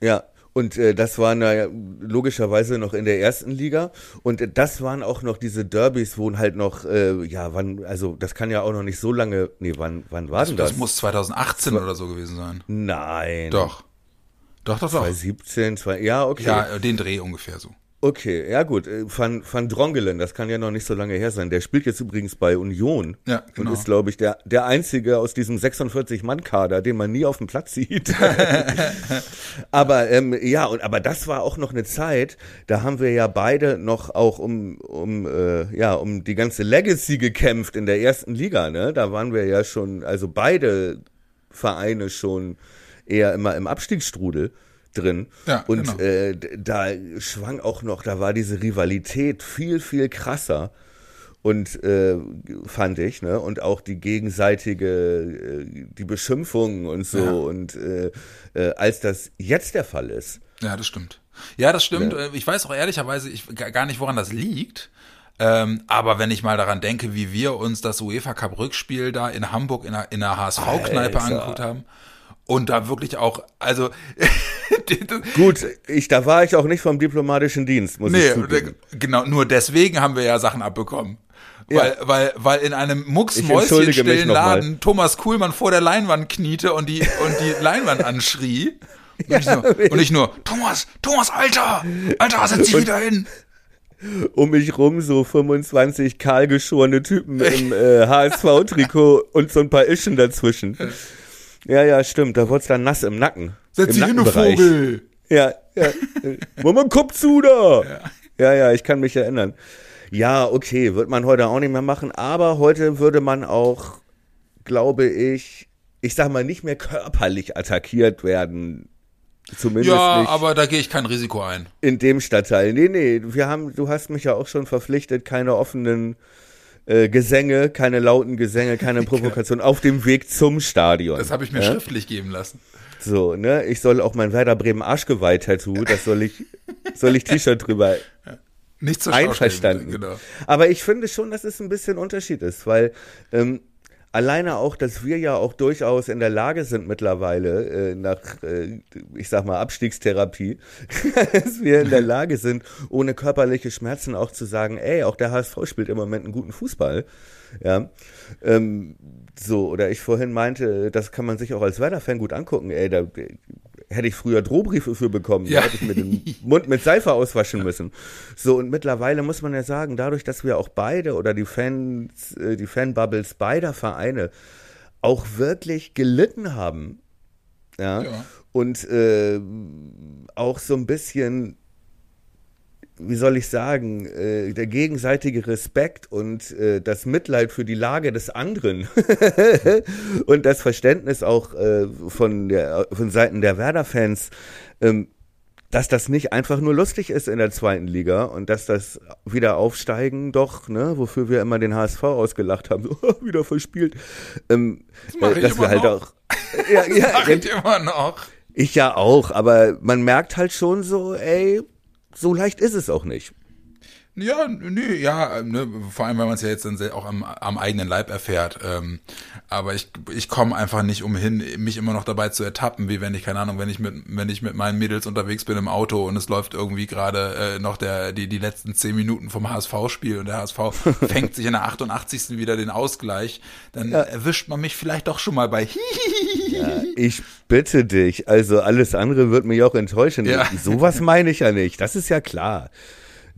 Ja, und äh, das waren ja logischerweise noch in der ersten Liga. Und äh, das waren auch noch diese Derbys, wo halt noch, äh, ja, wann, also das kann ja auch noch nicht so lange, nee, wann, wann war denn das? Das muss 2018 oder so gewesen sein. Nein. Doch. Doch, doch, doch. 2017, zwei, ja, okay. Ja, äh, den Dreh ungefähr so. Okay, ja gut. äh, Van, Van Drongelen, das kann ja noch nicht so lange her sein. Der spielt jetzt übrigens bei Union. Ja, genau. Und ist, glaube ich, der, der einzige aus diesem 46-Mann-Kader, den man nie auf dem Platz sieht. aber ähm, ja, und aber das war auch noch eine Zeit, da haben wir ja beide noch auch um, um, äh, ja, um die ganze Legacy gekämpft in der ersten Liga, ne? Da waren wir ja schon, also beide Vereine schon eher immer im Abstiegsstrudel drin. Ja, und genau. äh, da schwang auch noch, da war diese Rivalität viel, viel krasser. Und äh, fand ich, ne? Und auch die gegenseitige, äh, die Beschimpfungen und so. Ja. Und äh, äh, als das jetzt der Fall ist, Ja, das stimmt. Ja, das stimmt. Äh, Ich weiß auch ehrlicherweise ich, gar nicht, woran das liegt. Ähm, aber wenn ich mal daran denke, wie wir uns das UEFA Cup Rückspiel da in Hamburg in der, in der HSV-Kneipe angeguckt haben und da wirklich auch, also gut, ich, da war ich auch nicht vom diplomatischen Dienst, muss Nee, ich zugeben. genau, nur deswegen haben wir ja Sachen abbekommen. Ja. Weil, weil, weil in einem mucksmäuschenstillen. Laden Thomas Kuhlmann vor der Leinwand kniete und die, und die Leinwand anschrie. Und, ich nur, und ich nur, Thomas, Thomas, Alter, Alter, setz dich wieder hin. Um mich rum so 25 kahlgeschorene Typen im äh, HSV-Trikot und so ein paar Ischen dazwischen. Ja, ja, stimmt, da wurde es dann nass im Nacken. Setz dich hin, du. Vogel. Ja, ja. Mama, Kopf zu da! Ja. ja, ich kann mich erinnern. Ja, okay, wird man heute auch nicht mehr machen, aber heute würde man auch, glaube ich, ich sag mal, nicht mehr körperlich attackiert werden. Zumindest Ja, nicht aber da gehe ich kein Risiko ein. in dem Stadtteil. Nee, nee, wir haben, du hast mich ja auch schon verpflichtet, keine offenen äh, Gesänge, keine lauten Gesänge, keine Provokation auf dem Weg zum Stadion. Das habe ich mir ja? schriftlich geben lassen. So, ne? Ich soll auch mein Werder Bremen Arschgeweih-Tattoo, das soll ich, soll ich T-Shirt drüber Nicht zur einverstanden. Genau. Aber ich finde schon, dass es ein bisschen Unterschied ist, weil ähm, alleine auch, dass wir ja auch durchaus in der Lage sind mittlerweile, äh, nach, äh, ich sag mal, Abstiegstherapie, dass wir in der Lage sind, ohne körperliche Schmerzen auch zu sagen, ey, auch der HSV spielt im Moment einen guten Fußball. Ja. Ähm, so, oder ich vorhin meinte, das kann man sich auch als Werder-Fan gut angucken, ey, da hätte ich früher Drohbriefe für bekommen, ja. da hätte ich mir den Mund mit Seife auswaschen müssen. So, und mittlerweile muss man ja sagen, dadurch, dass wir auch beide oder die Fans, äh, die Fanbubbles beider Vereine auch wirklich gelitten haben, ja, ja. und äh, auch so ein bisschen wie soll ich sagen, äh, der gegenseitige Respekt und äh, das Mitleid für die Lage des anderen und das Verständnis auch äh, von, der, von Seiten der Werder-Fans, ähm, dass das nicht einfach nur lustig ist in der zweiten Liga und dass das wieder aufsteigen doch, ne, wofür wir immer den HSV ausgelacht haben, so wieder verspielt, ähm, das äh, dass wir halt noch. auch ja, ja, das ja, ich immer noch. Ich ja auch, aber man merkt halt schon so, ey, so leicht ist es auch nicht. Ja, nee, ja, ne, vor allem, weil man es ja jetzt dann auch am, am eigenen Leib erfährt. Ähm, aber ich, ich komme einfach nicht umhin, mich immer noch dabei zu ertappen, wie wenn ich, keine Ahnung, wenn ich mit, wenn ich mit meinen Mädels unterwegs bin im Auto und es läuft irgendwie gerade äh, noch der, die, die letzten zehn Minuten vom HSV-Spiel und der HSV fängt sich in der 88. wieder den Ausgleich, dann ja. erwischt man mich vielleicht doch schon mal bei ja, Ich bitte dich, also alles andere wird mich auch enttäuschen. Ja. Sowas meine ich ja nicht, das ist ja klar.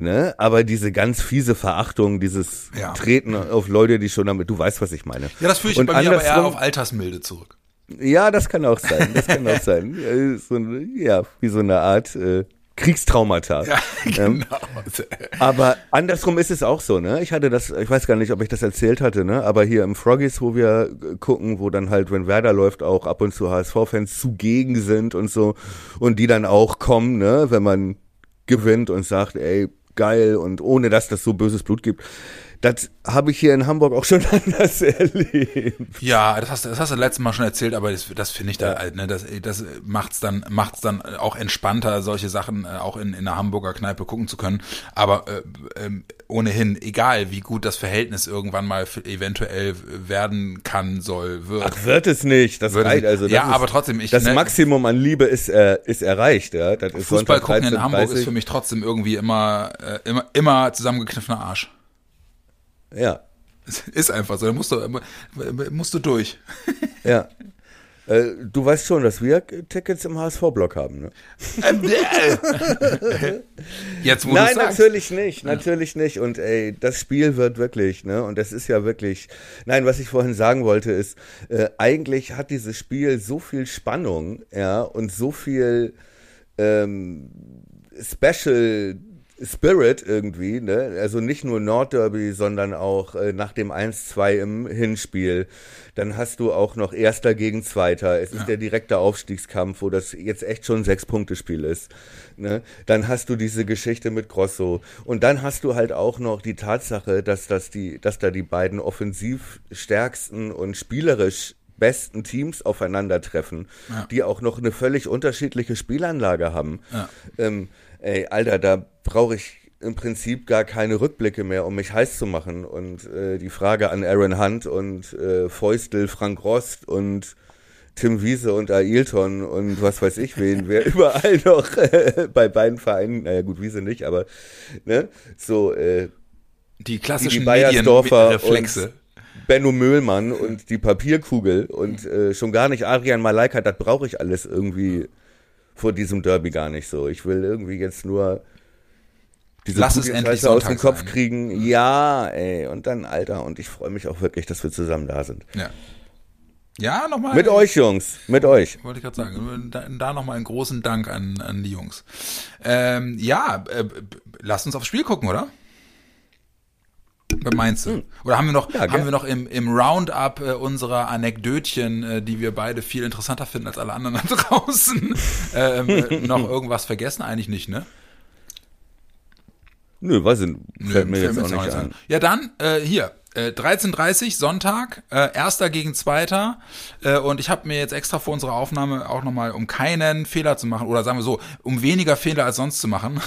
Ne? Aber diese ganz fiese Verachtung, dieses ja. Treten auf Leute, die schon damit, du weißt, was ich meine. Ja, das führe ich Und bei mir aber eher auf Altersmilde zurück. Ja, das kann auch sein. Das kann auch sein. So, ja, wie so eine Art äh, Kriegstraumata. Ja, genau. aber andersrum ist es auch so, ne? Ich hatte das, ich weiß gar nicht, ob ich das erzählt hatte, ne? Aber hier im Froggies, wo wir gucken, wo dann halt, wenn Werder läuft, auch ab und zu HSV-Fans zugegen sind und so und die dann auch kommen, ne? Wenn man gewinnt und sagt, ey, geil und ohne dass das so böses Blut gibt. Das habe ich hier in Hamburg auch schon anders erlebt. Ja, das hast, das hast du letztes Mal schon erzählt, aber das, das finde ich da, halt, ne, das, das macht's dann, macht's dann auch entspannter, solche Sachen äh, auch in, in einer Hamburger Kneipe gucken zu können. Aber äh, äh, ohnehin, egal wie gut das Verhältnis irgendwann mal eventuell werden kann, soll, wird. Ach, wird es nicht. Das reicht. Also, das ja, ist, aber trotzdem, ich. Das ne, Maximum an Liebe ist, äh, ist erreicht, ja. Das ist Fußball gucken in Hamburg ist für mich trotzdem irgendwie immer, äh, immer, immer zusammengekniffener Arsch. Ja. Ist einfach so, da musst du, musst du durch. Ja. Äh, du weißt schon, dass wir Tickets im HSV-Block haben, ne? Ähm, äh. Jetzt, wo Nein, natürlich nicht, natürlich nicht. Und ey, das Spiel wird wirklich, ne? Und das ist ja wirklich. Nein, was ich vorhin sagen wollte, ist, äh, eigentlich hat dieses Spiel so viel Spannung, ja, und so viel ähm, Special Spirit irgendwie, ne? Also nicht nur Nordderby, sondern auch äh, nach dem 1-2 im Hinspiel. Dann hast du auch noch Erster gegen Zweiter. Es ja. ist der direkte Aufstiegskampf, wo das jetzt echt schon ein Sechs-Punkte-Spiel ist. Ne? Dann hast du diese Geschichte mit Grosso. Und dann hast du halt auch noch die Tatsache, dass, das die, dass da die beiden offensiv stärksten und spielerisch besten Teams aufeinandertreffen, ja. die auch noch eine völlig unterschiedliche Spielanlage haben. Ja. Ähm, ey, Alter, da brauche ich im Prinzip gar keine Rückblicke mehr, um mich heiß zu machen. Und äh, die Frage an Aaron Hunt und äh, Feustel, Frank Rost und Tim Wiese und Ailton und was weiß ich wen, wer überall noch äh, bei beiden Vereinen, naja gut, Wiese nicht, aber ne, so äh, die klassischen die, die Reflexe. Benno Möhlmann und die Papierkugel und äh, schon gar nicht Adrian Malaika, das brauche ich alles irgendwie vor diesem Derby gar nicht so. Ich will irgendwie jetzt nur diese Lass es endlich aus dem Kopf sein. kriegen. Ja, ey, und dann Alter und ich freue mich auch wirklich, dass wir zusammen da sind. Ja. Ja, nochmal. Mit euch, Jungs. Mit euch. Wollte ich gerade sagen. Da, da nochmal einen großen Dank an, an die Jungs. Ähm, ja, äh, lasst uns aufs Spiel gucken, oder? Meinst du? Hm. Oder haben wir noch, ja, haben wir noch im, im Roundup äh, unserer Anekdötchen, äh, die wir beide viel interessanter finden als alle anderen da draußen, ähm, äh, noch irgendwas vergessen? Eigentlich nicht, ne? Nö, weiß ich, fällt Nö, mir jetzt auch nicht, an. an. Ja, dann, äh, hier, äh, 13.30 Sonntag, äh, erster gegen zweiter. Äh, und ich habe mir jetzt extra vor unserer Aufnahme auch nochmal, um keinen Fehler zu machen, oder sagen wir so, um weniger Fehler als sonst zu machen,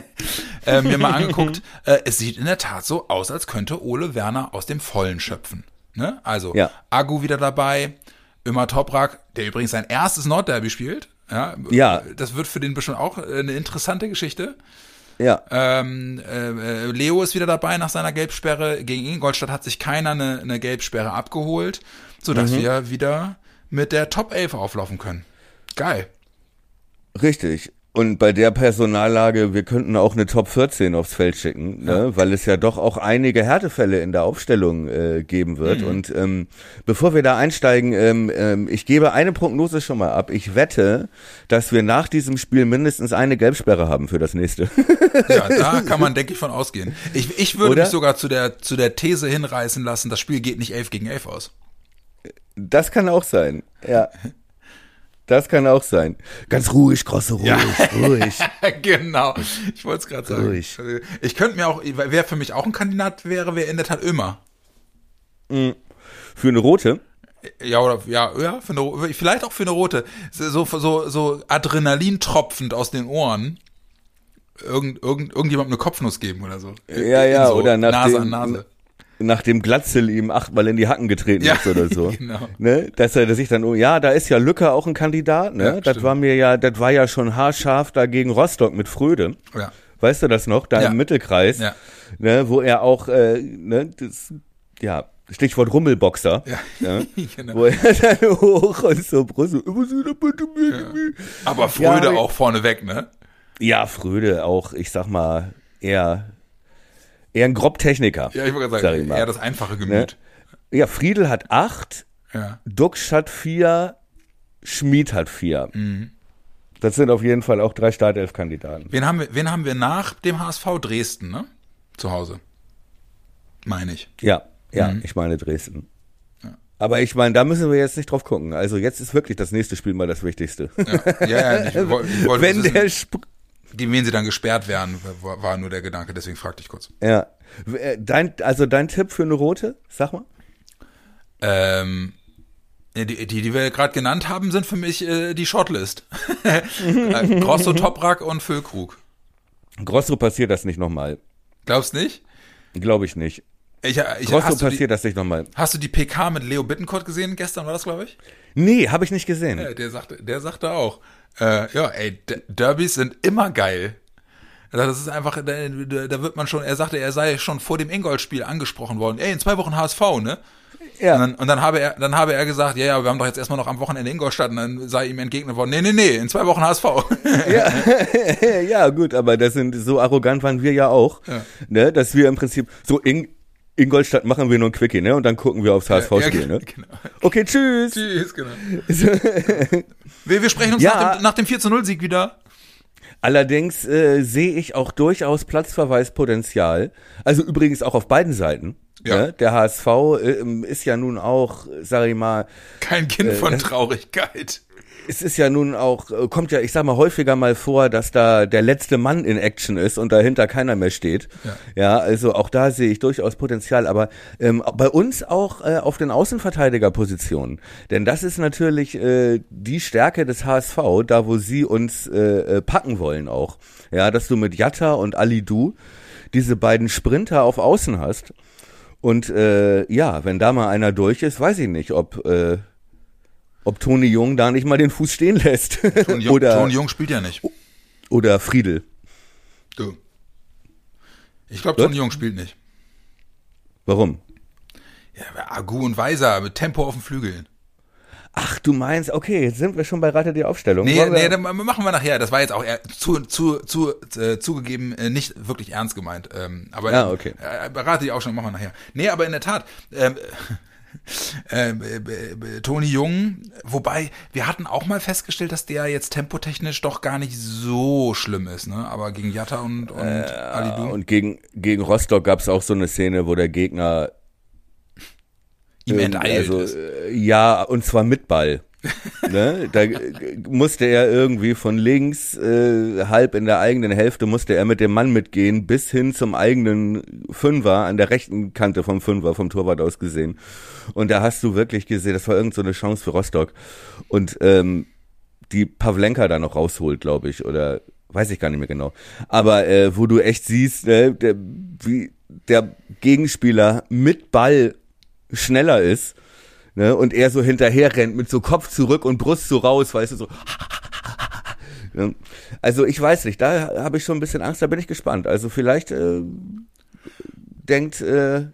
äh, mir mal angeguckt. Äh, es sieht in der Tat so aus, als könnte Ole Werner aus dem Vollen schöpfen. Ne? Also Ja. Agu wieder dabei, Ömer Toprak, der übrigens sein erstes Nordderby spielt. Ja, Ja. Das wird für den bestimmt auch äh, eine interessante Geschichte. Ja. Ähm, äh, Leo ist wieder dabei nach seiner Gelbsperre. Gegen Ingolstadt hat sich keiner eine, eine Gelbsperre abgeholt, sodass Mhm. wir wieder mit der Top 11 auflaufen können. Geil. Richtig. Und bei der Personallage, wir könnten auch eine Top 14 aufs Feld schicken, ne? weil es ja doch auch einige Härtefälle in der Aufstellung äh, geben wird. Mhm. Und ähm, bevor wir da einsteigen, ähm, ähm, ich gebe eine Prognose schon mal ab. Ich wette, dass wir nach diesem Spiel mindestens eine Gelbsperre haben für das nächste. Ja, da kann man, denke ich, von ausgehen. Ich, ich würde Oder? mich sogar zu der, zu der These hinreißen lassen, das Spiel geht nicht 11 gegen 11 aus. Das kann auch sein. Ja. Das kann auch sein. Ganz ruhig, Krosse, ruhig, ruhig. genau. Ich wollte es gerade sagen. Ruhig. Ich könnte mir auch, wer für mich auch ein Kandidat wäre, wäre in der Tat Ömer. Für eine rote? Ja, oder, ja, ja, für eine, vielleicht auch für eine rote. So, so, so Adrenalin tropfend aus den Ohren. Irgend, irgend, irgendjemandem eine Kopfnuss geben oder so. Ja, ja, so oder nach Nase dem, an Nase. Nachdem Glatzel ihm achtmal in die Hacken getreten Ja, ist oder so. genau. Ne? Dass er sich dann, oh, ja, da ist ja Lücke auch ein Kandidat, ne? Ja, das stimmt. war mir ja, das war ja schon haarscharf da gegen Rostock mit Fröde. Ja. Weißt du das noch? Da Ja. im Mittelkreis, Ja. ne, wo er auch, äh, ne, das, ja, Stichwort Rummelboxer. Ja, Ja. genau. Wo er dann hoch und so mir, Aber Fröde auch vorneweg, ne? Ja, Fröde auch, ich sag mal, eher, eher ein Grobtechniker. Ja, ich wollte gerade Sag sagen, mal. eher das einfache Ne? Gemüt. Ja, Friedel hat acht, Ja. Duxch hat vier, Schmid hat vier. Mhm. Das sind auf jeden Fall auch drei Startelf-Kandidaten. Wen haben wir, wen haben wir nach dem HSV Dresden, ne? Zu Hause. Meine ich. Ja, ja, Mhm. ich meine Dresden. Aber ich meine, da müssen wir jetzt nicht drauf gucken. Also jetzt ist wirklich das nächste Spiel mal das Wichtigste. Ja, ja, ja ich, ich wollte Wenn der Sp gegen wen sie dann gesperrt werden, war, nur der Gedanke, deswegen fragte ich kurz. ja. Äh, Dein, also dein Tipp für eine rote, sag mal. Ähm, die, die, die wir gerade genannt haben, sind für mich äh, die Shortlist. Äh, Grosso, Toprak und Füllkrug. Grosso passiert das nicht nochmal. Glaubst nicht? Glaube ich nicht. Ich, ich, Grosso du die, passiert das nicht nochmal. hast du die PK mit Leo Bittencourt gesehen? Gestern war das, glaube ich? Nee, habe ich nicht gesehen. Ja, der sagte, der sagte auch, äh, ja, ey, D Derbys sind immer geil. Das ist einfach, da, da wird man schon, er sagte, er sei schon vor dem Ingolstadt-Spiel angesprochen worden. Ey, in zwei Wochen HSV, ne? Ja. Und dann, und dann habe er, dann habe er gesagt, ja, ja, wir haben doch jetzt erstmal noch am Wochenende Ingolstadt. Und dann sei ihm entgegnet worden, nee, nee, nee, in zwei Wochen HSV. Ja, ja, gut, aber das sind so arrogant waren wir ja auch, Ja. ne, dass wir im Prinzip so in Ingolstadt machen wir nur ein Quickie, ne, und dann gucken wir aufs HSV-Spiel, Ja, ne. genau. Okay, tschüss. Tschüss, genau. Wir, wir sprechen uns Ja. nach, dem, nach dem 4 zu 0 Sieg wieder. Allerdings äh, sehe ich auch durchaus Platzverweispotenzial. Also übrigens auch auf beiden Seiten. Ja. Ne? Der HSV äh, ist ja nun auch, sag ich mal, Kein Kind Äh, von Traurigkeit. Es ist ja nun auch, äh, kommt ja, ich sag mal, häufiger mal vor, dass da der letzte Mann in Action ist und dahinter keiner mehr steht. Ja. Ja, also auch da sehe ich durchaus Potenzial, aber ähm, bei uns auch äh, auf den Außenverteidigerpositionen. Denn das ist natürlich äh, die Stärke des HSV, da wo sie uns äh, äh, packen wollen auch. Ja, dass du mit Jatta und Ali Du diese beiden Sprinter auf Außen hast. Und äh, ja, wenn da mal einer durch ist, weiß ich nicht, ob äh, ob Toni Jung da nicht mal den Fuß stehen lässt. Ton Jung, oder, Ton Jung spielt ja nicht. oder Friedel. Du. Ich glaube? Toni Jung spielt nicht. Warum? Ja, Agu und Weiser mit Tempo auf den Flügeln. Ach, du meinst, okay, jetzt sind wir schon bei Rate die Aufstellung. Nee, nee, dann machen wir nachher. Das war jetzt auch zu, zu, zu, äh, zugegeben äh, nicht wirklich ernst gemeint. Ähm, aber Ja, okay. äh, berate die auch schon, machen wir nachher. Nee, aber in der Tat, ähm, äh, äh, Toni Jung, wobei wir hatten auch mal festgestellt, dass der jetzt tempotechnisch doch gar nicht so schlimm ist, ne? Aber gegen Jatta und, und Ali Ja, Du, und gegen, gegen Rostock gab es auch so eine Szene, wo der Gegner ihm enteilt also, ist. äh, Ja, und zwar mit Ball. Ne? Da musste er irgendwie von links, äh, halb in der eigenen Hälfte, musste er mit dem Mann mitgehen, bis hin zum eigenen Fünfer, an der rechten Kante vom Fünfer, vom Torwart aus gesehen. Und da hast du wirklich gesehen, das war irgend so eine Chance für Rostock. Und ähm, die Pavlenka da noch rausholt, glaube ich, oder weiß ich gar nicht mehr genau. Aber äh, wo du echt siehst, ne, der, wie der Gegenspieler mit Ball schneller ist ne, und er so hinterher rennt mit so Kopf zurück und Brust so raus, weißt du, so. Also ich weiß nicht, da habe ich schon ein bisschen Angst, da bin ich gespannt. Also vielleicht äh, denkt, äh,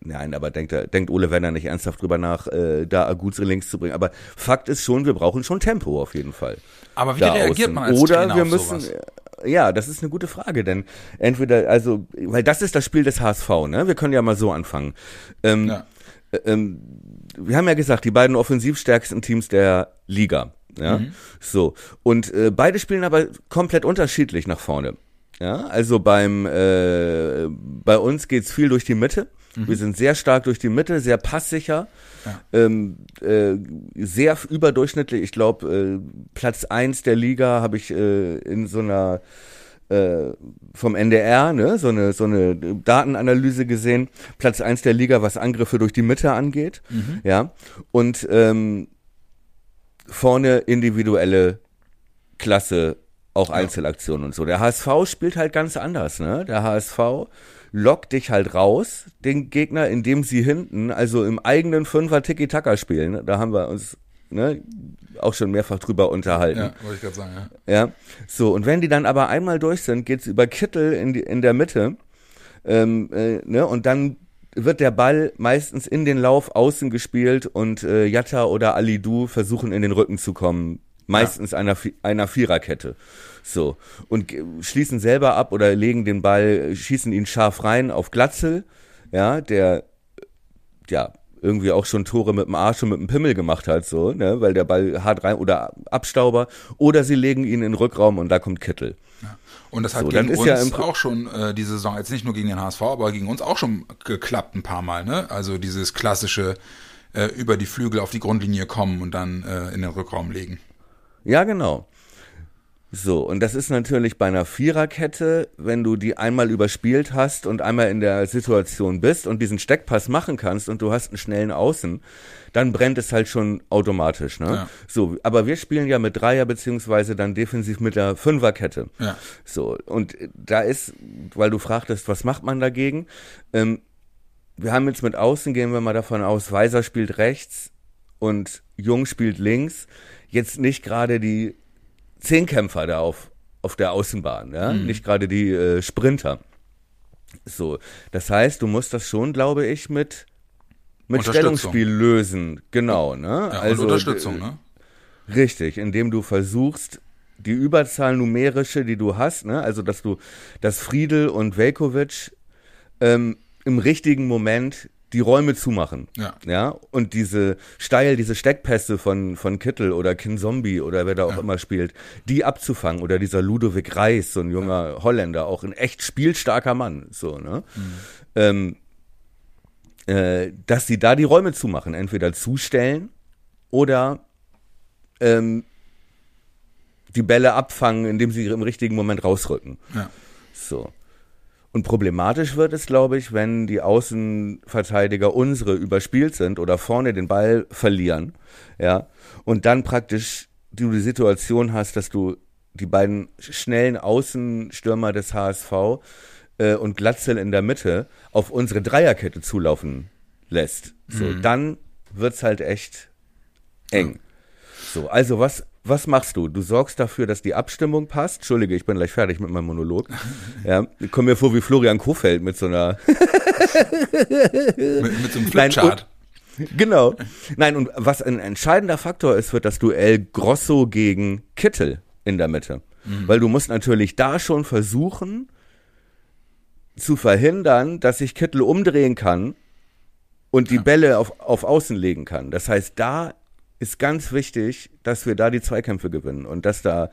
nein, aber denkt, denkt Ole Werner nicht ernsthaft drüber nach, äh, da Aguze links zu bringen. Aber Fakt ist schon, wir brauchen schon Tempo auf jeden Fall. Aber wie reagiert außen. man als Oder Trainer wir müssen, sowas? ja, das ist eine gute Frage, denn entweder, also, weil das ist das Spiel des HSV, ne? Wir können ja mal so anfangen. Ähm, Ja. Äh, ähm, wir haben ja gesagt, die beiden offensivstärksten Teams der Liga. Ja, Mhm. so. Und äh, beide spielen aber komplett unterschiedlich nach vorne. Ja, also beim äh, bei uns geht's viel durch die Mitte. Wir sind sehr stark durch die Mitte, sehr passsicher, Mhm. Ja. ähm, äh, sehr überdurchschnittlich. Ich glaube, äh, Platz eins der Liga habe ich äh, in so einer äh, vom NDR, ne, so eine, so eine Datenanalyse gesehen. Platz eins der Liga, was Angriffe durch die Mitte angeht. Ja. Und ähm, vorne individuelle Klasse, auch Einzelaktionen und so. Der HSV spielt halt ganz anders, ne? Der HSV lockt dich halt raus, den Gegner, indem sie hinten, also im eigenen Fünfer Tiki-Taka spielen. Da haben wir uns ne, auch schon mehrfach drüber unterhalten. Ja, wollte ich gerade sagen, ja. Ja, so, und wenn die dann aber einmal durch sind, geht's über Kittel in, die, in der Mitte, ähm, äh, ne, und dann wird der Ball meistens in den Lauf außen gespielt und äh, Jatta oder Alidu versuchen in den Rücken zu kommen. Meistens einer, Vi- einer Viererkette. So. Und schließen selber ab oder legen den Ball, schießen ihn scharf rein auf Glatzel, ja, der ja, irgendwie auch schon Tore mit dem Arsch und mit dem Pimmel gemacht hat, so, ne, weil der Ball hart rein oder Abstauber, oder sie legen ihn in den Rückraum und da kommt Kittel. Und das hat So, gegen uns ja im auch schon äh, diese Saison, jetzt nicht nur gegen den HSV, aber gegen uns auch schon geklappt ein paar Mal, ne? Also dieses klassische äh, über die Flügel auf die Grundlinie kommen und dann äh, in den Rückraum legen. Ja, genau. So, und das ist natürlich bei einer Viererkette, wenn du die einmal überspielt hast und einmal in der Situation bist und diesen Steckpass machen kannst und du hast einen schnellen Außen, dann brennt es halt schon automatisch, ne? Ja. So, aber wir spielen ja mit Dreier beziehungsweise dann defensiv mit der Fünferkette. Ja. So, und da ist, weil du fragtest, was macht man dagegen? Ähm, wir haben jetzt mit Außen, gehen wir mal davon aus, Weiser spielt rechts und Jung spielt links. Jetzt nicht gerade die Zehnkämpfer da auf, auf der Außenbahn, ja, nicht gerade die äh, Sprinter. So, das heißt, du musst das schon, glaube ich, mit mit. Stellungsspiel lösen, genau, ne? Ja, also Unterstützung, ne? Richtig, indem du versuchst, die Überzahl numerische, die du hast, ne, also dass du, dass Friedel und Velkovic ähm, im richtigen Moment die Räume zumachen. Ja. Ja. Und diese steil, diese Steckpässe von, von Kittel oder Kinzombie oder wer da auch immer spielt, die abzufangen. Oder dieser Ludovic Reis, so ein junger Holländer, auch ein echt spielstarker Mann, so, ne? Ähm, äh, dass sie da die Räume zumachen, entweder zustellen oder ähm, die Bälle abfangen, indem sie im richtigen Moment rausrücken. Ja. So. Und problematisch wird es, glaube ich, wenn die Außenverteidiger unsere überspielt sind oder vorne den Ball verlieren, ja, und dann praktisch du die Situation hast, dass du die beiden schnellen Außenstürmer des HSV äh, und Glatzel in der Mitte auf unsere Dreierkette zulaufen lässt. So, dann wird's halt echt eng. So, also was, was machst du? Du sorgst dafür, dass die Abstimmung passt. Entschuldige, ich bin gleich fertig mit meinem Monolog. Ja, ich komme mir vor wie Florian Kofeld mit so einer. Mit, mit so einem Nein, Flipchart. genau. Nein, und was ein entscheidender Faktor ist, wird das Duell Grosso gegen Kittel in der Mitte. Weil du musst natürlich da schon versuchen zu verhindern, dass sich Kittel umdrehen kann und die Bälle auf, auf Außen legen kann. Das heißt, da ist ganz wichtig, dass wir da die Zweikämpfe gewinnen und dass da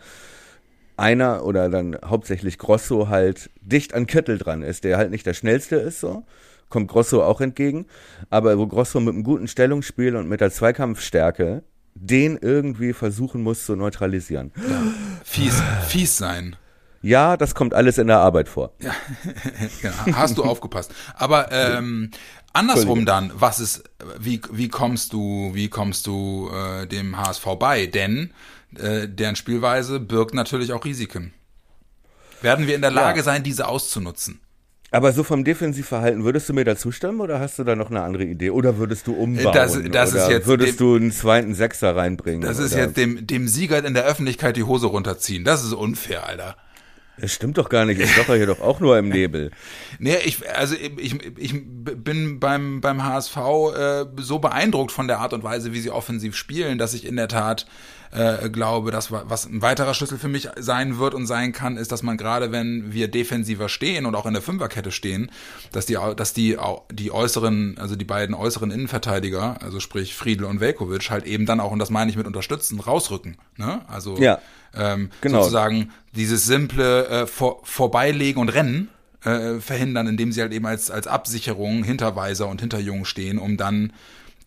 einer oder dann hauptsächlich Grosso halt dicht an Kittel dran ist, der halt nicht der schnellste ist, so. Kommt Grosso auch entgegen. Aber wo Grosso mit einem guten Stellungsspiel und mit der Zweikampfstärke den irgendwie versuchen muss zu neutralisieren. Fies, fies sein. Ja, das kommt alles in der Arbeit vor. Genau, hast du aufgepasst. Aber ähm, andersrum dann, was ist, wie, wie kommst du, wie kommst du äh, dem HSV bei? Denn äh, deren Spielweise birgt natürlich auch Risiken. Werden wir in der Lage Ja. sein, diese auszunutzen? Aber so vom Defensivverhalten, würdest du mir da zustimmen oder hast du da noch eine andere Idee? Oder würdest du umbauen? Das- das oder ist jetzt würdest dem- du einen zweiten Sechser reinbringen? Das ist oder? jetzt dem, dem Sieger in der Öffentlichkeit die Hose runterziehen. Das ist unfair, Alter. Das stimmt doch gar nicht. Ich doch hier doch auch nur im Nebel. Nee, ich, also ich, ich bin beim, beim HSV äh, so beeindruckt von der Art und Weise, wie sie offensiv spielen, dass ich in der Tat äh, glaube, dass wa- was ein weiterer Schlüssel für mich sein wird und sein kann, ist, dass man gerade, wenn wir defensiver stehen und auch in der Fünferkette stehen, dass die, dass die, die äußeren, also die beiden äußeren Innenverteidiger, also sprich Friedl und Velkovic, halt eben dann auch, und das meine ich mit unterstützen, rausrücken. Ne? Also Ja. ähm, Genau. sozusagen dieses simple äh, vor, Vorbeilegen und Rennen äh, verhindern, indem sie halt eben als, als Absicherung hinter Weiser und hinter Jung stehen, um dann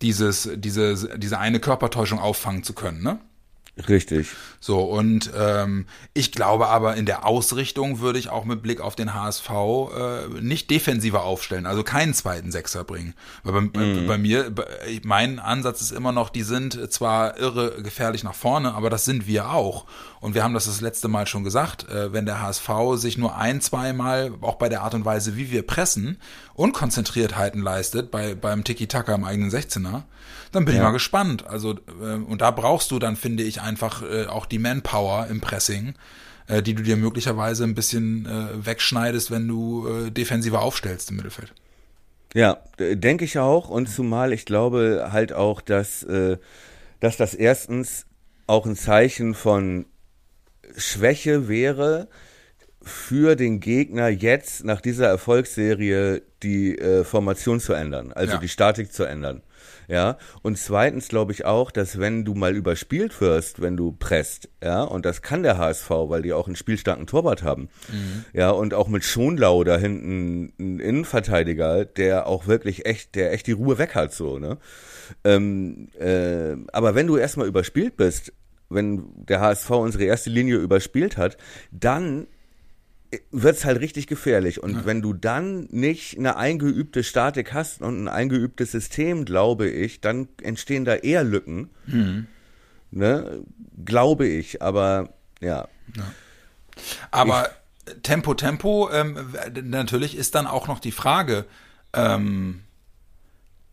dieses, diese, diese eine Körpertäuschung auffangen zu können, ne? Richtig. So, und ähm, ich glaube aber, in der Ausrichtung würde ich auch mit Blick auf den HSV äh, nicht defensiver aufstellen, also keinen zweiten Sechser bringen. Weil bei, bei, bei mir, bei, mein Ansatz ist immer noch, die sind zwar irre gefährlich nach vorne, aber das sind wir auch. Und wir haben das das letzte Mal schon gesagt, äh, wenn der HSV sich nur ein, zweimal, auch bei der Art und Weise, wie wir pressen, Unkonzentriertheiten leistet, bei, beim Tiki-Taka im eigenen 16er, dann bin ich mal gespannt. Also, äh, und da brauchst du dann, finde ich, einfach äh, auch die Manpower im Pressing, die du dir möglicherweise ein bisschen wegschneidest, wenn du defensiver aufstellst im Mittelfeld. Ja, denke ich auch. Und zumal ich glaube halt auch, dass, dass das erstens auch ein Zeichen von Schwäche wäre, für den Gegner jetzt nach dieser Erfolgsserie die äh, Formation zu ändern, also Ja. die Statik zu ändern. Ja, und zweitens glaube ich auch, dass wenn du mal überspielt wirst, wenn du presst, ja, und das kann der HSV, weil die auch einen spielstarken Torwart haben, ja, und auch mit Schonlau da hinten ein Innenverteidiger, der auch wirklich echt, der echt die Ruhe weg hat, so, ne? Ähm, äh, aber wenn du erstmal überspielt bist, wenn der HSV unsere erste Linie überspielt hat, dann wird's halt richtig gefährlich. Und wenn du dann nicht eine eingeübte Statik hast und ein eingeübtes System, glaube ich, dann entstehen da eher Lücken. Ne? Glaube ich, aber ja. Aber Tempo, Tempo, ähm, natürlich ist dann auch noch die Frage, ähm,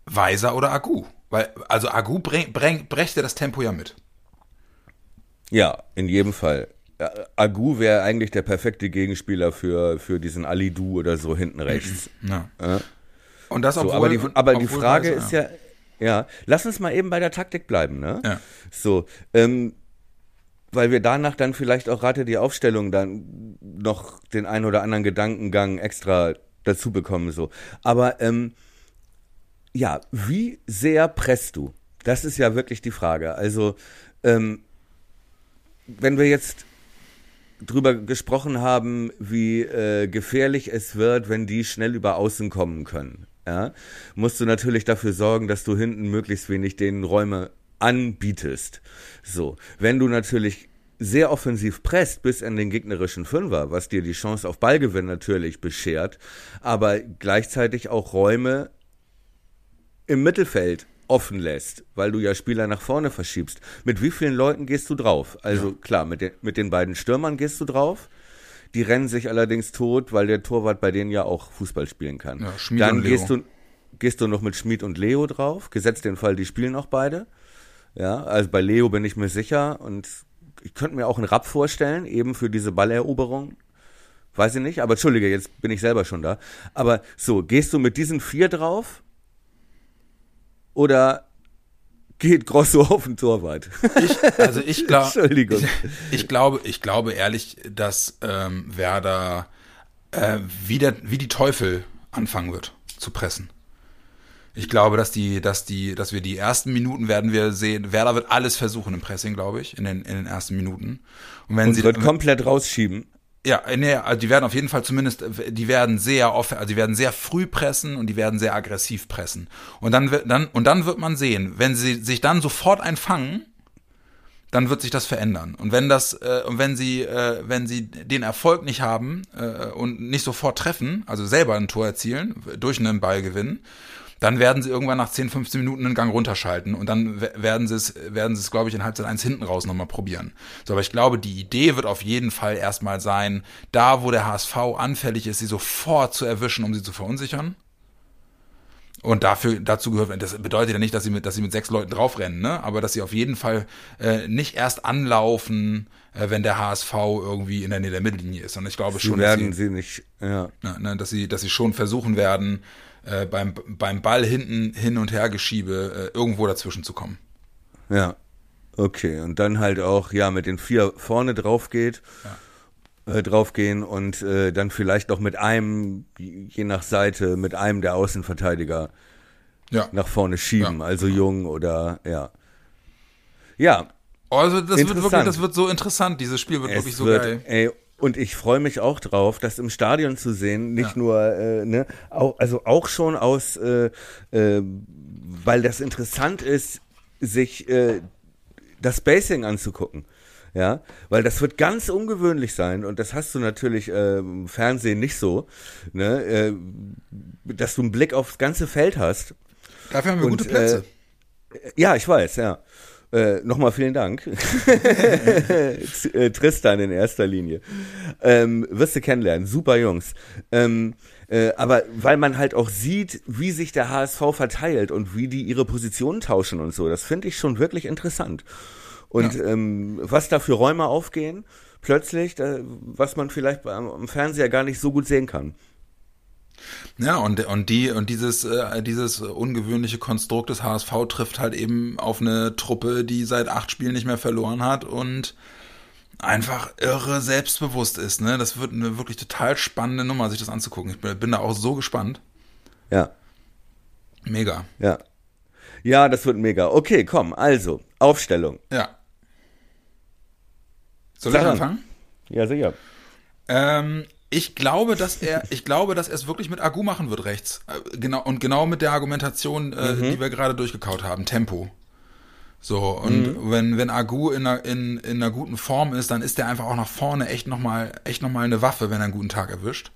Weiser oder Agu? Weil, also Agu brächte das Tempo ja mit. Ja, in jedem Fall. Ja, Agu wäre eigentlich der perfekte Gegenspieler für, für diesen Alidu oder so hinten rechts. Ja. Ja. Und das So, obwohl, aber die, aber die Frage ist ja, ja, lass uns mal eben bei der Taktik bleiben, ne? Ja. So, ähm, weil wir danach dann vielleicht auch rate die Aufstellung dann noch den einen oder anderen Gedankengang extra dazu bekommen, so. Aber, ähm, ja, wie sehr presst du? Das ist ja wirklich die Frage. Also, ähm, wenn wir jetzt drüber gesprochen haben, wie äh, gefährlich es wird, wenn die schnell über Außen kommen können. Ja, musst du natürlich dafür sorgen, dass du hinten möglichst wenig denen Räume anbietest. So, wenn du natürlich sehr offensiv presst bis an den gegnerischen Fünfer, was dir die Chance auf Ballgewinn natürlich beschert, aber gleichzeitig auch Räume im Mittelfeld offen lässt, weil du ja Spieler nach vorne verschiebst. Mit wie vielen Leuten gehst du drauf? Also klar, mit den, mit den beiden Stürmern gehst du drauf. Die rennen sich allerdings tot, weil der Torwart bei denen ja auch Fußball spielen kann. Ja, Dann und Leo. gehst du gehst du noch mit Schmid und Leo drauf, gesetzt den Fall, die spielen auch beide. Ja, also bei Leo bin ich mir sicher und ich könnte mir auch einen Rapp vorstellen, eben für diese Balleroberung. Weiß ich nicht, aber entschuldige, jetzt bin ich selber schon da. Aber so, gehst du mit diesen vier drauf? Oder geht Grosso auf den Torwart? Ich, also ich glaube, Entschuldigung. ich, ich glaube, ich glaube ehrlich, dass ähm, Werder äh, wie, der, wie die Teufel anfangen wird zu pressen. Ich glaube, dass die, dass die, dass wir die ersten Minuten werden wir sehen. Werder wird alles versuchen im Pressing, glaube ich, in den, in den ersten Minuten. Und wenn Und sie wird komplett rausschieben. Ja, nee, also die werden auf jeden Fall zumindest, die werden sehr oft, also die werden sehr früh pressen und die werden sehr aggressiv pressen. Und dann wird, dann, und dann wird man sehen, wenn sie sich dann sofort einfangen, dann wird sich das verändern. Und wenn das, äh, und wenn sie, äh, wenn sie den Erfolg nicht haben äh, und nicht sofort treffen, also selber ein Tor erzielen durch einen Ballgewinn, dann werden sie irgendwann nach 10, 15 Minuten einen Gang runterschalten und dann werden sie es, werden sie es, glaube ich, in Halbzeit 1 hinten raus nochmal probieren. So, aber ich glaube, die Idee wird auf jeden Fall erstmal sein, da wo der HSV anfällig ist, sie sofort zu erwischen, um sie zu verunsichern. Und dafür, dazu gehört, das bedeutet ja nicht, dass sie mit, dass sie mit sechs Leuten draufrennen, ne? Aber dass sie auf jeden Fall äh, nicht erst anlaufen, äh, wenn der HSV irgendwie in der Nähe der Mittellinie ist. Und ich glaube Sie schon, werden dass sie, sie nicht, ja. ne, ne, dass sie, dass sie schon versuchen werden, äh, beim, beim Ball hinten hin und her geschiebe, äh, irgendwo dazwischen zu kommen. Ja. Okay. Und dann halt auch, ja, mit den vier vorne drauf geht. Äh, draufgehen und äh, dann vielleicht noch mit einem, je nach Seite, mit einem der Außenverteidiger Ja. nach vorne schieben, Ja, also Jung oder ja. Ja, Also das wird wirklich, das wird so interessant. Dieses Spiel wird wirklich es so wird, geil. ey, und ich freue mich auch drauf, das im Stadion zu sehen, nicht Ja. nur, äh, ne, auch, also auch schon aus, äh, äh, weil das interessant ist, sich äh, das Spacing anzugucken. Ja, weil das wird ganz ungewöhnlich sein und das hast du natürlich äh, im Fernsehen nicht so, ne, äh, dass du einen Blick aufs ganze Feld hast. Dafür haben wir Und, gute Plätze. Ja, ich weiß, ja. Äh, Nochmal vielen Dank. Äh, Tristan in erster Linie. Ähm, wirst du kennenlernen. Super Jungs. Ähm, äh, aber weil man halt auch sieht, wie sich der HSV verteilt und wie die ihre Positionen tauschen und so, das finde ich schon wirklich interessant. Und ähm, was da für Räume aufgehen, plötzlich, da, was man vielleicht am, am Fernseher gar nicht so gut sehen kann. Ja, und, und die, und dieses, äh, dieses ungewöhnliche Konstrukt des HSV trifft halt eben auf eine Truppe, die seit acht Spielen nicht mehr verloren hat und einfach irre selbstbewusst ist, ne? Das wird eine wirklich total spannende Nummer, sich das anzugucken. Ich bin, bin da auch so gespannt. Ja. Mega. Ja. Ja, das wird mega. Okay, komm, also, Aufstellung. Ja. Soll Sag ich an. anfangen? Ja, sicher. Ähm, ich glaube, dass er, ich glaube, dass er es wirklich mit Agu machen wird rechts. Äh, Genau und genau mit der Argumentation, äh, Mhm. die wir gerade durchgekaut haben, Tempo. So und Mhm. wenn wenn Agu in einer, in, in einer guten Form ist, dann ist er einfach auch nach vorne echt noch mal echt noch mal eine Waffe, wenn er einen guten Tag erwischt.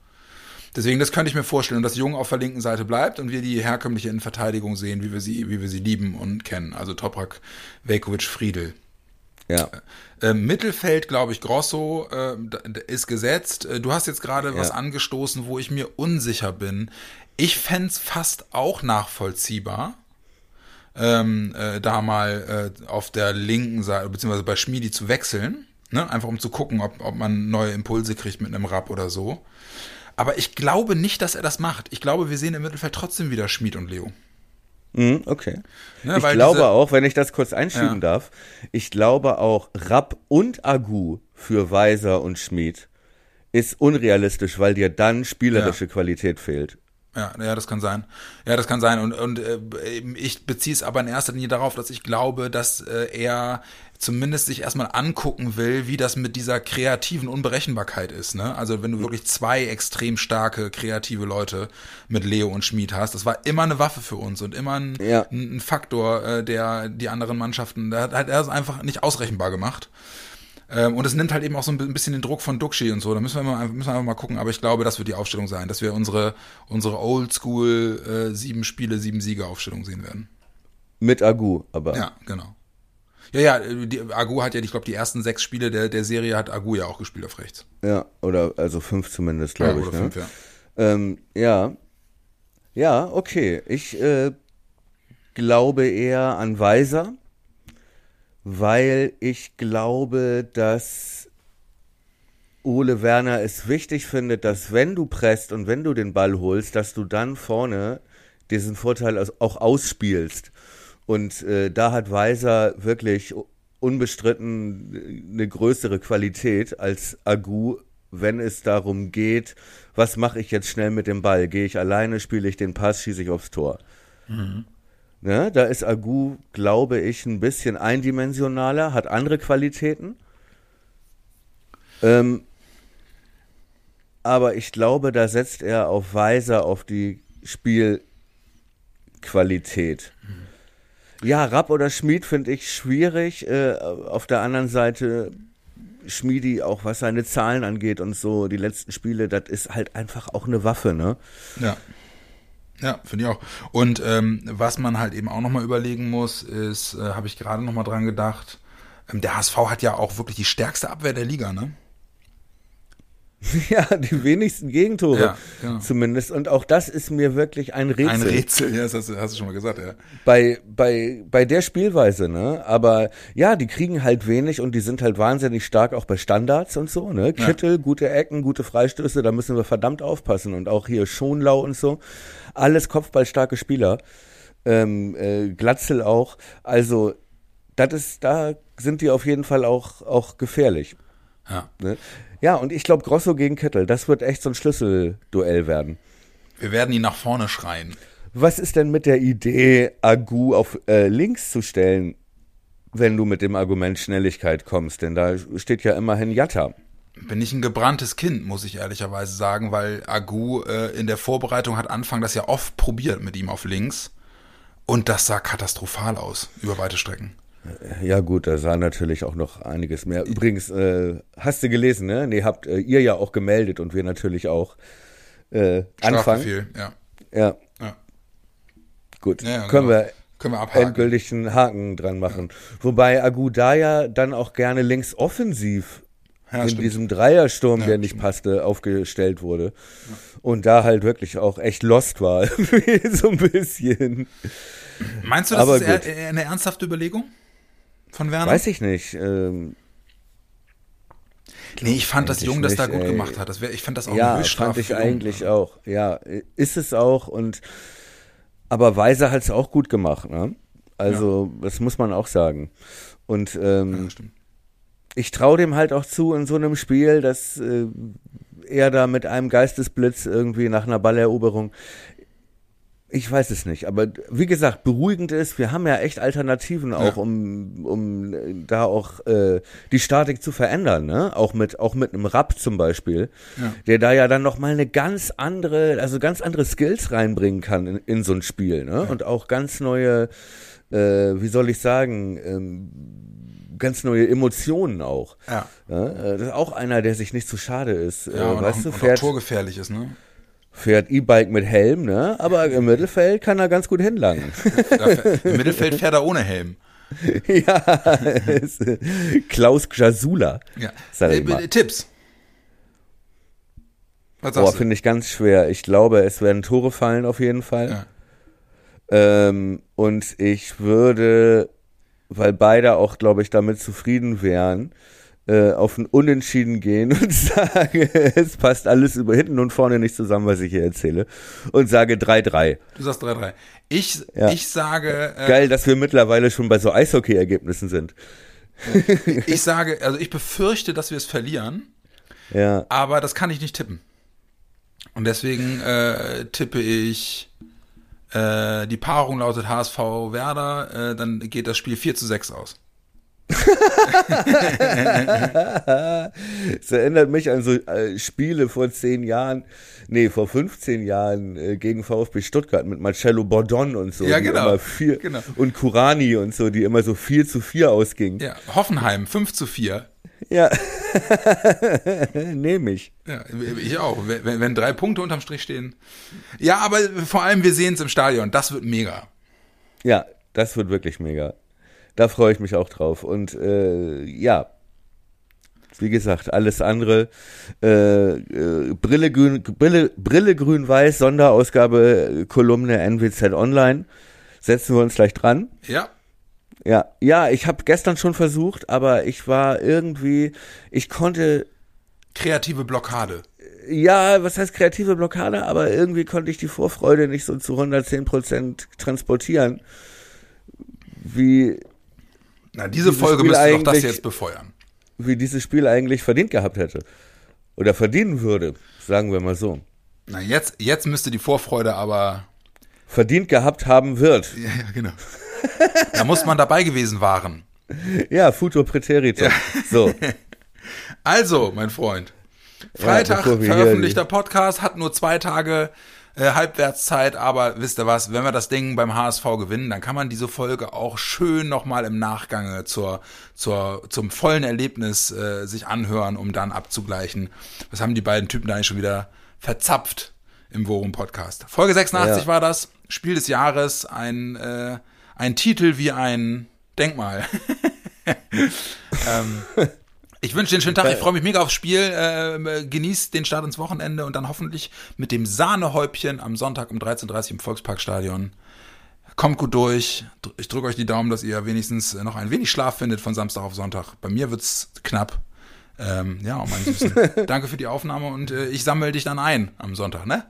Deswegen, das könnte ich mir vorstellen, und dass Jung auf der linken Seite bleibt und wir die herkömmliche Innenverteidigung sehen, wie wir sie, wie wir sie lieben und kennen. Also Toprak, Velkovic, Friedel. Ja. Ähm, Mittelfeld, glaube ich, Grosso äh, ist gesetzt. Äh, Du hast jetzt gerade was Ja. angestoßen, wo ich mir unsicher bin. Ich fänd's fast auch nachvollziehbar, ähm, äh, da mal äh, auf der linken Seite, beziehungsweise bei Schmiedi zu wechseln. Ne? Einfach um zu gucken, ob, ob man neue Impulse kriegt mit einem Rapp oder so. Aber ich glaube nicht, dass er das macht. Ich glaube, wir sehen im Mittelfeld trotzdem wieder Schmied und Leo. Mhm, okay. Ne, ich glaube auch, wenn ich das kurz einschieben Ja. darf, ich glaube auch, Rapp und Agu für Weiser und Schmid ist unrealistisch, weil dir dann spielerische Qualität fehlt. Ja, ja, das kann sein. Ja, das kann sein. Und, und äh, ich beziehe es aber in erster Linie darauf, dass ich glaube, dass äh, er zumindest sich erstmal angucken will, wie das mit dieser kreativen Unberechenbarkeit ist. Ne? Also wenn du wirklich zwei extrem starke, kreative Leute mit Leo und Schmid hast, das war immer eine Waffe für uns und immer ein, Ja. ein, ein Faktor, äh, der die anderen Mannschaften, da hat, hat er es einfach nicht ausrechenbar gemacht. Ähm, und es nimmt halt eben auch so ein bisschen den Druck von Duxi und so. Da müssen wir, mal, müssen wir einfach mal gucken. Aber ich glaube, das wird die Aufstellung sein, dass wir unsere, unsere Oldschool äh, sieben Spiele, sieben Siege Aufstellung sehen werden. Mit Agu, aber. Ja, genau. Ja, ja, die, Agu hat ja, ich glaube, die ersten sechs Spiele der, der Serie hat Agu ja auch gespielt auf rechts. Ja, oder also fünf zumindest, Ja, glaube ich. oder Ne? fünf, ja. Ähm, ja. Ja, okay. Ich äh, glaube eher an Weiser, weil ich glaube, dass Ole Werner es wichtig findet, dass wenn du presst und wenn du den Ball holst, dass du dann vorne diesen Vorteil auch ausspielst. Und äh, da hat Weiser wirklich unbestritten eine größere Qualität als Agu, wenn es darum geht, was mache ich jetzt schnell mit dem Ball? Gehe ich alleine, spiele ich den Pass, schieße ich aufs Tor. Ne, da ist Agu, glaube ich, ein bisschen eindimensionaler, hat andere Qualitäten. Ähm, aber ich glaube, da setzt er auf Weiser auf die Spielqualität. Ja, Rapp oder Schmied finde ich schwierig. Äh, auf der anderen Seite Schmiedi, auch was seine Zahlen angeht und so, die letzten Spiele, das ist halt einfach auch eine Waffe, ne? Ja. Ja, finde ich auch. Und ähm, was man halt eben auch nochmal überlegen muss, ist, äh, habe ich gerade nochmal dran gedacht, ähm, der HSV hat ja auch wirklich die stärkste Abwehr der Liga, ne? Ja, die wenigsten Gegentore Ja, genau. zumindest. Und auch das ist mir wirklich ein Rätsel. Ein Rätsel, ja, das hast du, hast du schon mal gesagt, ja. bei, bei, bei der Spielweise, ne? Aber ja, die kriegen halt wenig und die sind halt wahnsinnig stark auch bei Standards und so, ne? Kittel, gute Ecken, gute Freistöße, da müssen wir verdammt aufpassen. Und auch hier Schonlau und so. Alles kopfballstarke Spieler. Ähm, äh, Glatzel auch. Also, das ist, da sind die auf jeden Fall auch, auch gefährlich. Ja. Ne? Ja, und ich glaube, Grosso gegen Kittel, das wird echt so ein Schlüsselduell werden. Wir werden ihn nach vorne schreien. Was ist denn mit der Idee, Agu auf äh, links zu stellen, wenn du mit dem Argument Schnelligkeit kommst? Denn da steht ja immerhin Jatta. Bin ich ein gebranntes Kind, muss ich ehrlicherweise sagen, weil Agu äh, in der Vorbereitung hat Anfang das ja oft probiert mit ihm auf links. Und das sah katastrophal aus, über weite Strecken. Ja gut, da sah natürlich auch noch einiges mehr. Übrigens, äh, hast du gelesen, ne? Nee, habt äh, ihr ja auch gemeldet und wir natürlich auch. Äh, Anfang. Ja. Ja, ja. gut. Ja, ja, Können genau. wir Können wir abhaken. endgültig einen Haken dran machen. Wobei Agu da ja dann auch gerne links offensiv Ja, in stimmt. diesem Dreiersturm, Ja, der nicht stimmt. aufgestellt aufgestellt wurde. Und da halt wirklich auch echt lost war. so ein bisschen. Meinst du, das Aber ist gut. eine ernsthafte Überlegung von Werner? Weiß ich nicht. Ähm, nee, ich fand, dass Jung das da gut ey. gemacht hat. Das wär, ich fand das auch eine ja, Höchststrafe fand ich eigentlich auch. Ja, ist es auch. Und aber Weiser hat es auch gut gemacht. Ne? Also das muss man auch sagen. Und ähm, Ja, ich traue dem halt auch zu in so einem Spiel, dass äh, er da mit einem Geistesblitz irgendwie nach einer Balleroberung. Ich weiß es nicht, aber wie gesagt, beruhigend ist, wir haben ja echt Alternativen auch, um, um äh, da auch äh, die Statik zu verändern, ne? Auch mit, auch mit einem Rapp zum Beispiel, Ja. der da ja dann nochmal eine ganz andere, also ganz andere Skills reinbringen kann in, in so ein Spiel, ne? Und auch ganz neue, äh, wie soll ich sagen, ähm, ganz neue Emotionen auch. Ja. Ja, äh, das ist auch einer, der sich nicht zu schade ist. Ja, äh, und, weißt auch, du, und auch fährt, torgefährlich ist, ne? Fährt E-Bike mit Helm, ne? Aber im Mittelfeld kann er ganz gut hinlangen. Im Mittelfeld fährt er ohne Helm. ja, ist, äh, Klaus Jasula. Ja. Äh. Tipps. Was Boah, finde ich ganz schwer. Ich glaube, es werden Tore fallen auf jeden Fall. Ja. Ähm, und ich würde, weil beide auch, glaube ich, damit zufrieden wären, äh, auf ein Unentschieden gehen und sage, es passt alles über hinten und vorne nicht zusammen, was ich hier erzähle. Und sage 3-3. Du sagst 3-3. Ich, Ja. ich sage, äh, Geil, dass wir mittlerweile schon bei so Eishockey-Ergebnissen sind. ich sage, also ich befürchte, dass wir es verlieren, Ja. aber das kann ich nicht tippen. Und deswegen äh, tippe ich, äh, die Paarung lautet HSV Werder, äh, dann geht das Spiel 4 zu 6 aus. Es erinnert mich an so äh, Spiele vor zehn Jahren, nee, vor 15 Jahren äh, gegen VfB Stuttgart mit Marcello Bordon und so. Ja, genau. Immer vier, Genau. Und Kurani und so, die immer so 4 zu 4 ausgingen. Ja, Hoffenheim 5 zu 4. Ja. Nehme ich. Ja, ich auch. Wenn, wenn drei Punkte unterm Strich stehen. Ja, aber vor allem, wir sehen es im Stadion. Das wird mega. Ja, das wird wirklich mega. Da freue ich mich auch drauf. Und äh, ja, wie gesagt, alles andere. Äh, äh, Brille grün, Brille, Brille grün-weiß, Sonderausgabe, Kolumne NWZ Online. Setzen wir uns gleich dran. Ja, Ja, ja, ich habe gestern schon versucht, aber ich war irgendwie, ich konnte, kreative Blockade. ja, was heißt kreative Blockade, aber irgendwie konnte ich die Vorfreude nicht so zu 110 Prozent transportieren, wie Na, diese Folge müsste doch das jetzt befeuern. wie dieses Spiel eigentlich verdient gehabt hätte. Oder verdienen würde, sagen wir mal so. Na, jetzt, jetzt müsste die Vorfreude aber. Verdient gehabt haben wird. Ja, ja genau. da muss man dabei gewesen waren. Ja, Futur Präteritum. So. Also, mein Freund. Freitag hier veröffentlichter Podcast, hat nur zwei Tage äh, Halbwertszeit, aber wisst ihr was, wenn wir das Ding beim HSV gewinnen, dann kann man diese Folge auch schön nochmal im Nachgang zur, zur, zum vollen Erlebnis äh, sich anhören, um dann abzugleichen. Was haben die beiden Typen da eigentlich schon wieder verzapft im Worum Podcast. Folge 86 Ja. war das. Spiel des Jahres. Ein, äh, ein Titel wie ein Denkmal. ähm, ich wünsche dir einen schönen Tag. Ich freue mich mega aufs Spiel. Äh, genießt den Start ins Wochenende und dann hoffentlich mit dem Sahnehäubchen am Sonntag um 13.30 Uhr im Volksparkstadion. Kommt gut durch. Ich drücke euch die Daumen, dass ihr wenigstens noch ein wenig Schlaf findet von Samstag auf Sonntag. Bei mir wird's knapp. Ähm, ja, oh mein Süßen. Danke für die Aufnahme und äh, ich sammle dich dann ein am Sonntag, ne?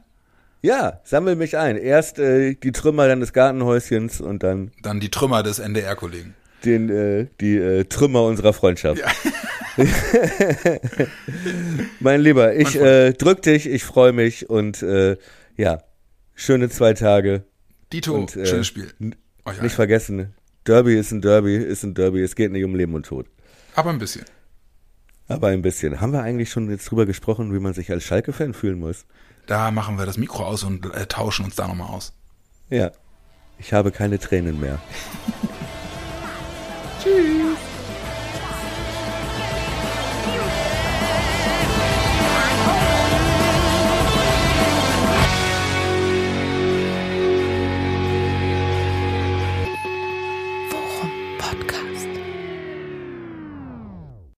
Ja, sammel mich ein. Erst äh, die Trümmer deines Gartenhäuschens und dann Dann die Trümmer des NDR-Kollegen. den, äh, die äh, Trümmer unserer Freundschaft. mein Lieber, ich äh, drück dich, ich freue mich und äh, ja, schöne zwei Tage. Dito, Und, äh, schönes Spiel. Euch Nicht allen. vergessen, Derby ist ein Derby, ist ein Derby. Es geht nicht um Leben und Tod. Aber ein bisschen. Aber ein bisschen. Haben wir eigentlich schon jetzt drüber gesprochen, wie man sich als Schalke-Fan fühlen muss? Da machen wir das Mikro aus und äh, tauschen uns da nochmal aus. Ja. Ich habe keine Tränen mehr. Tschüss.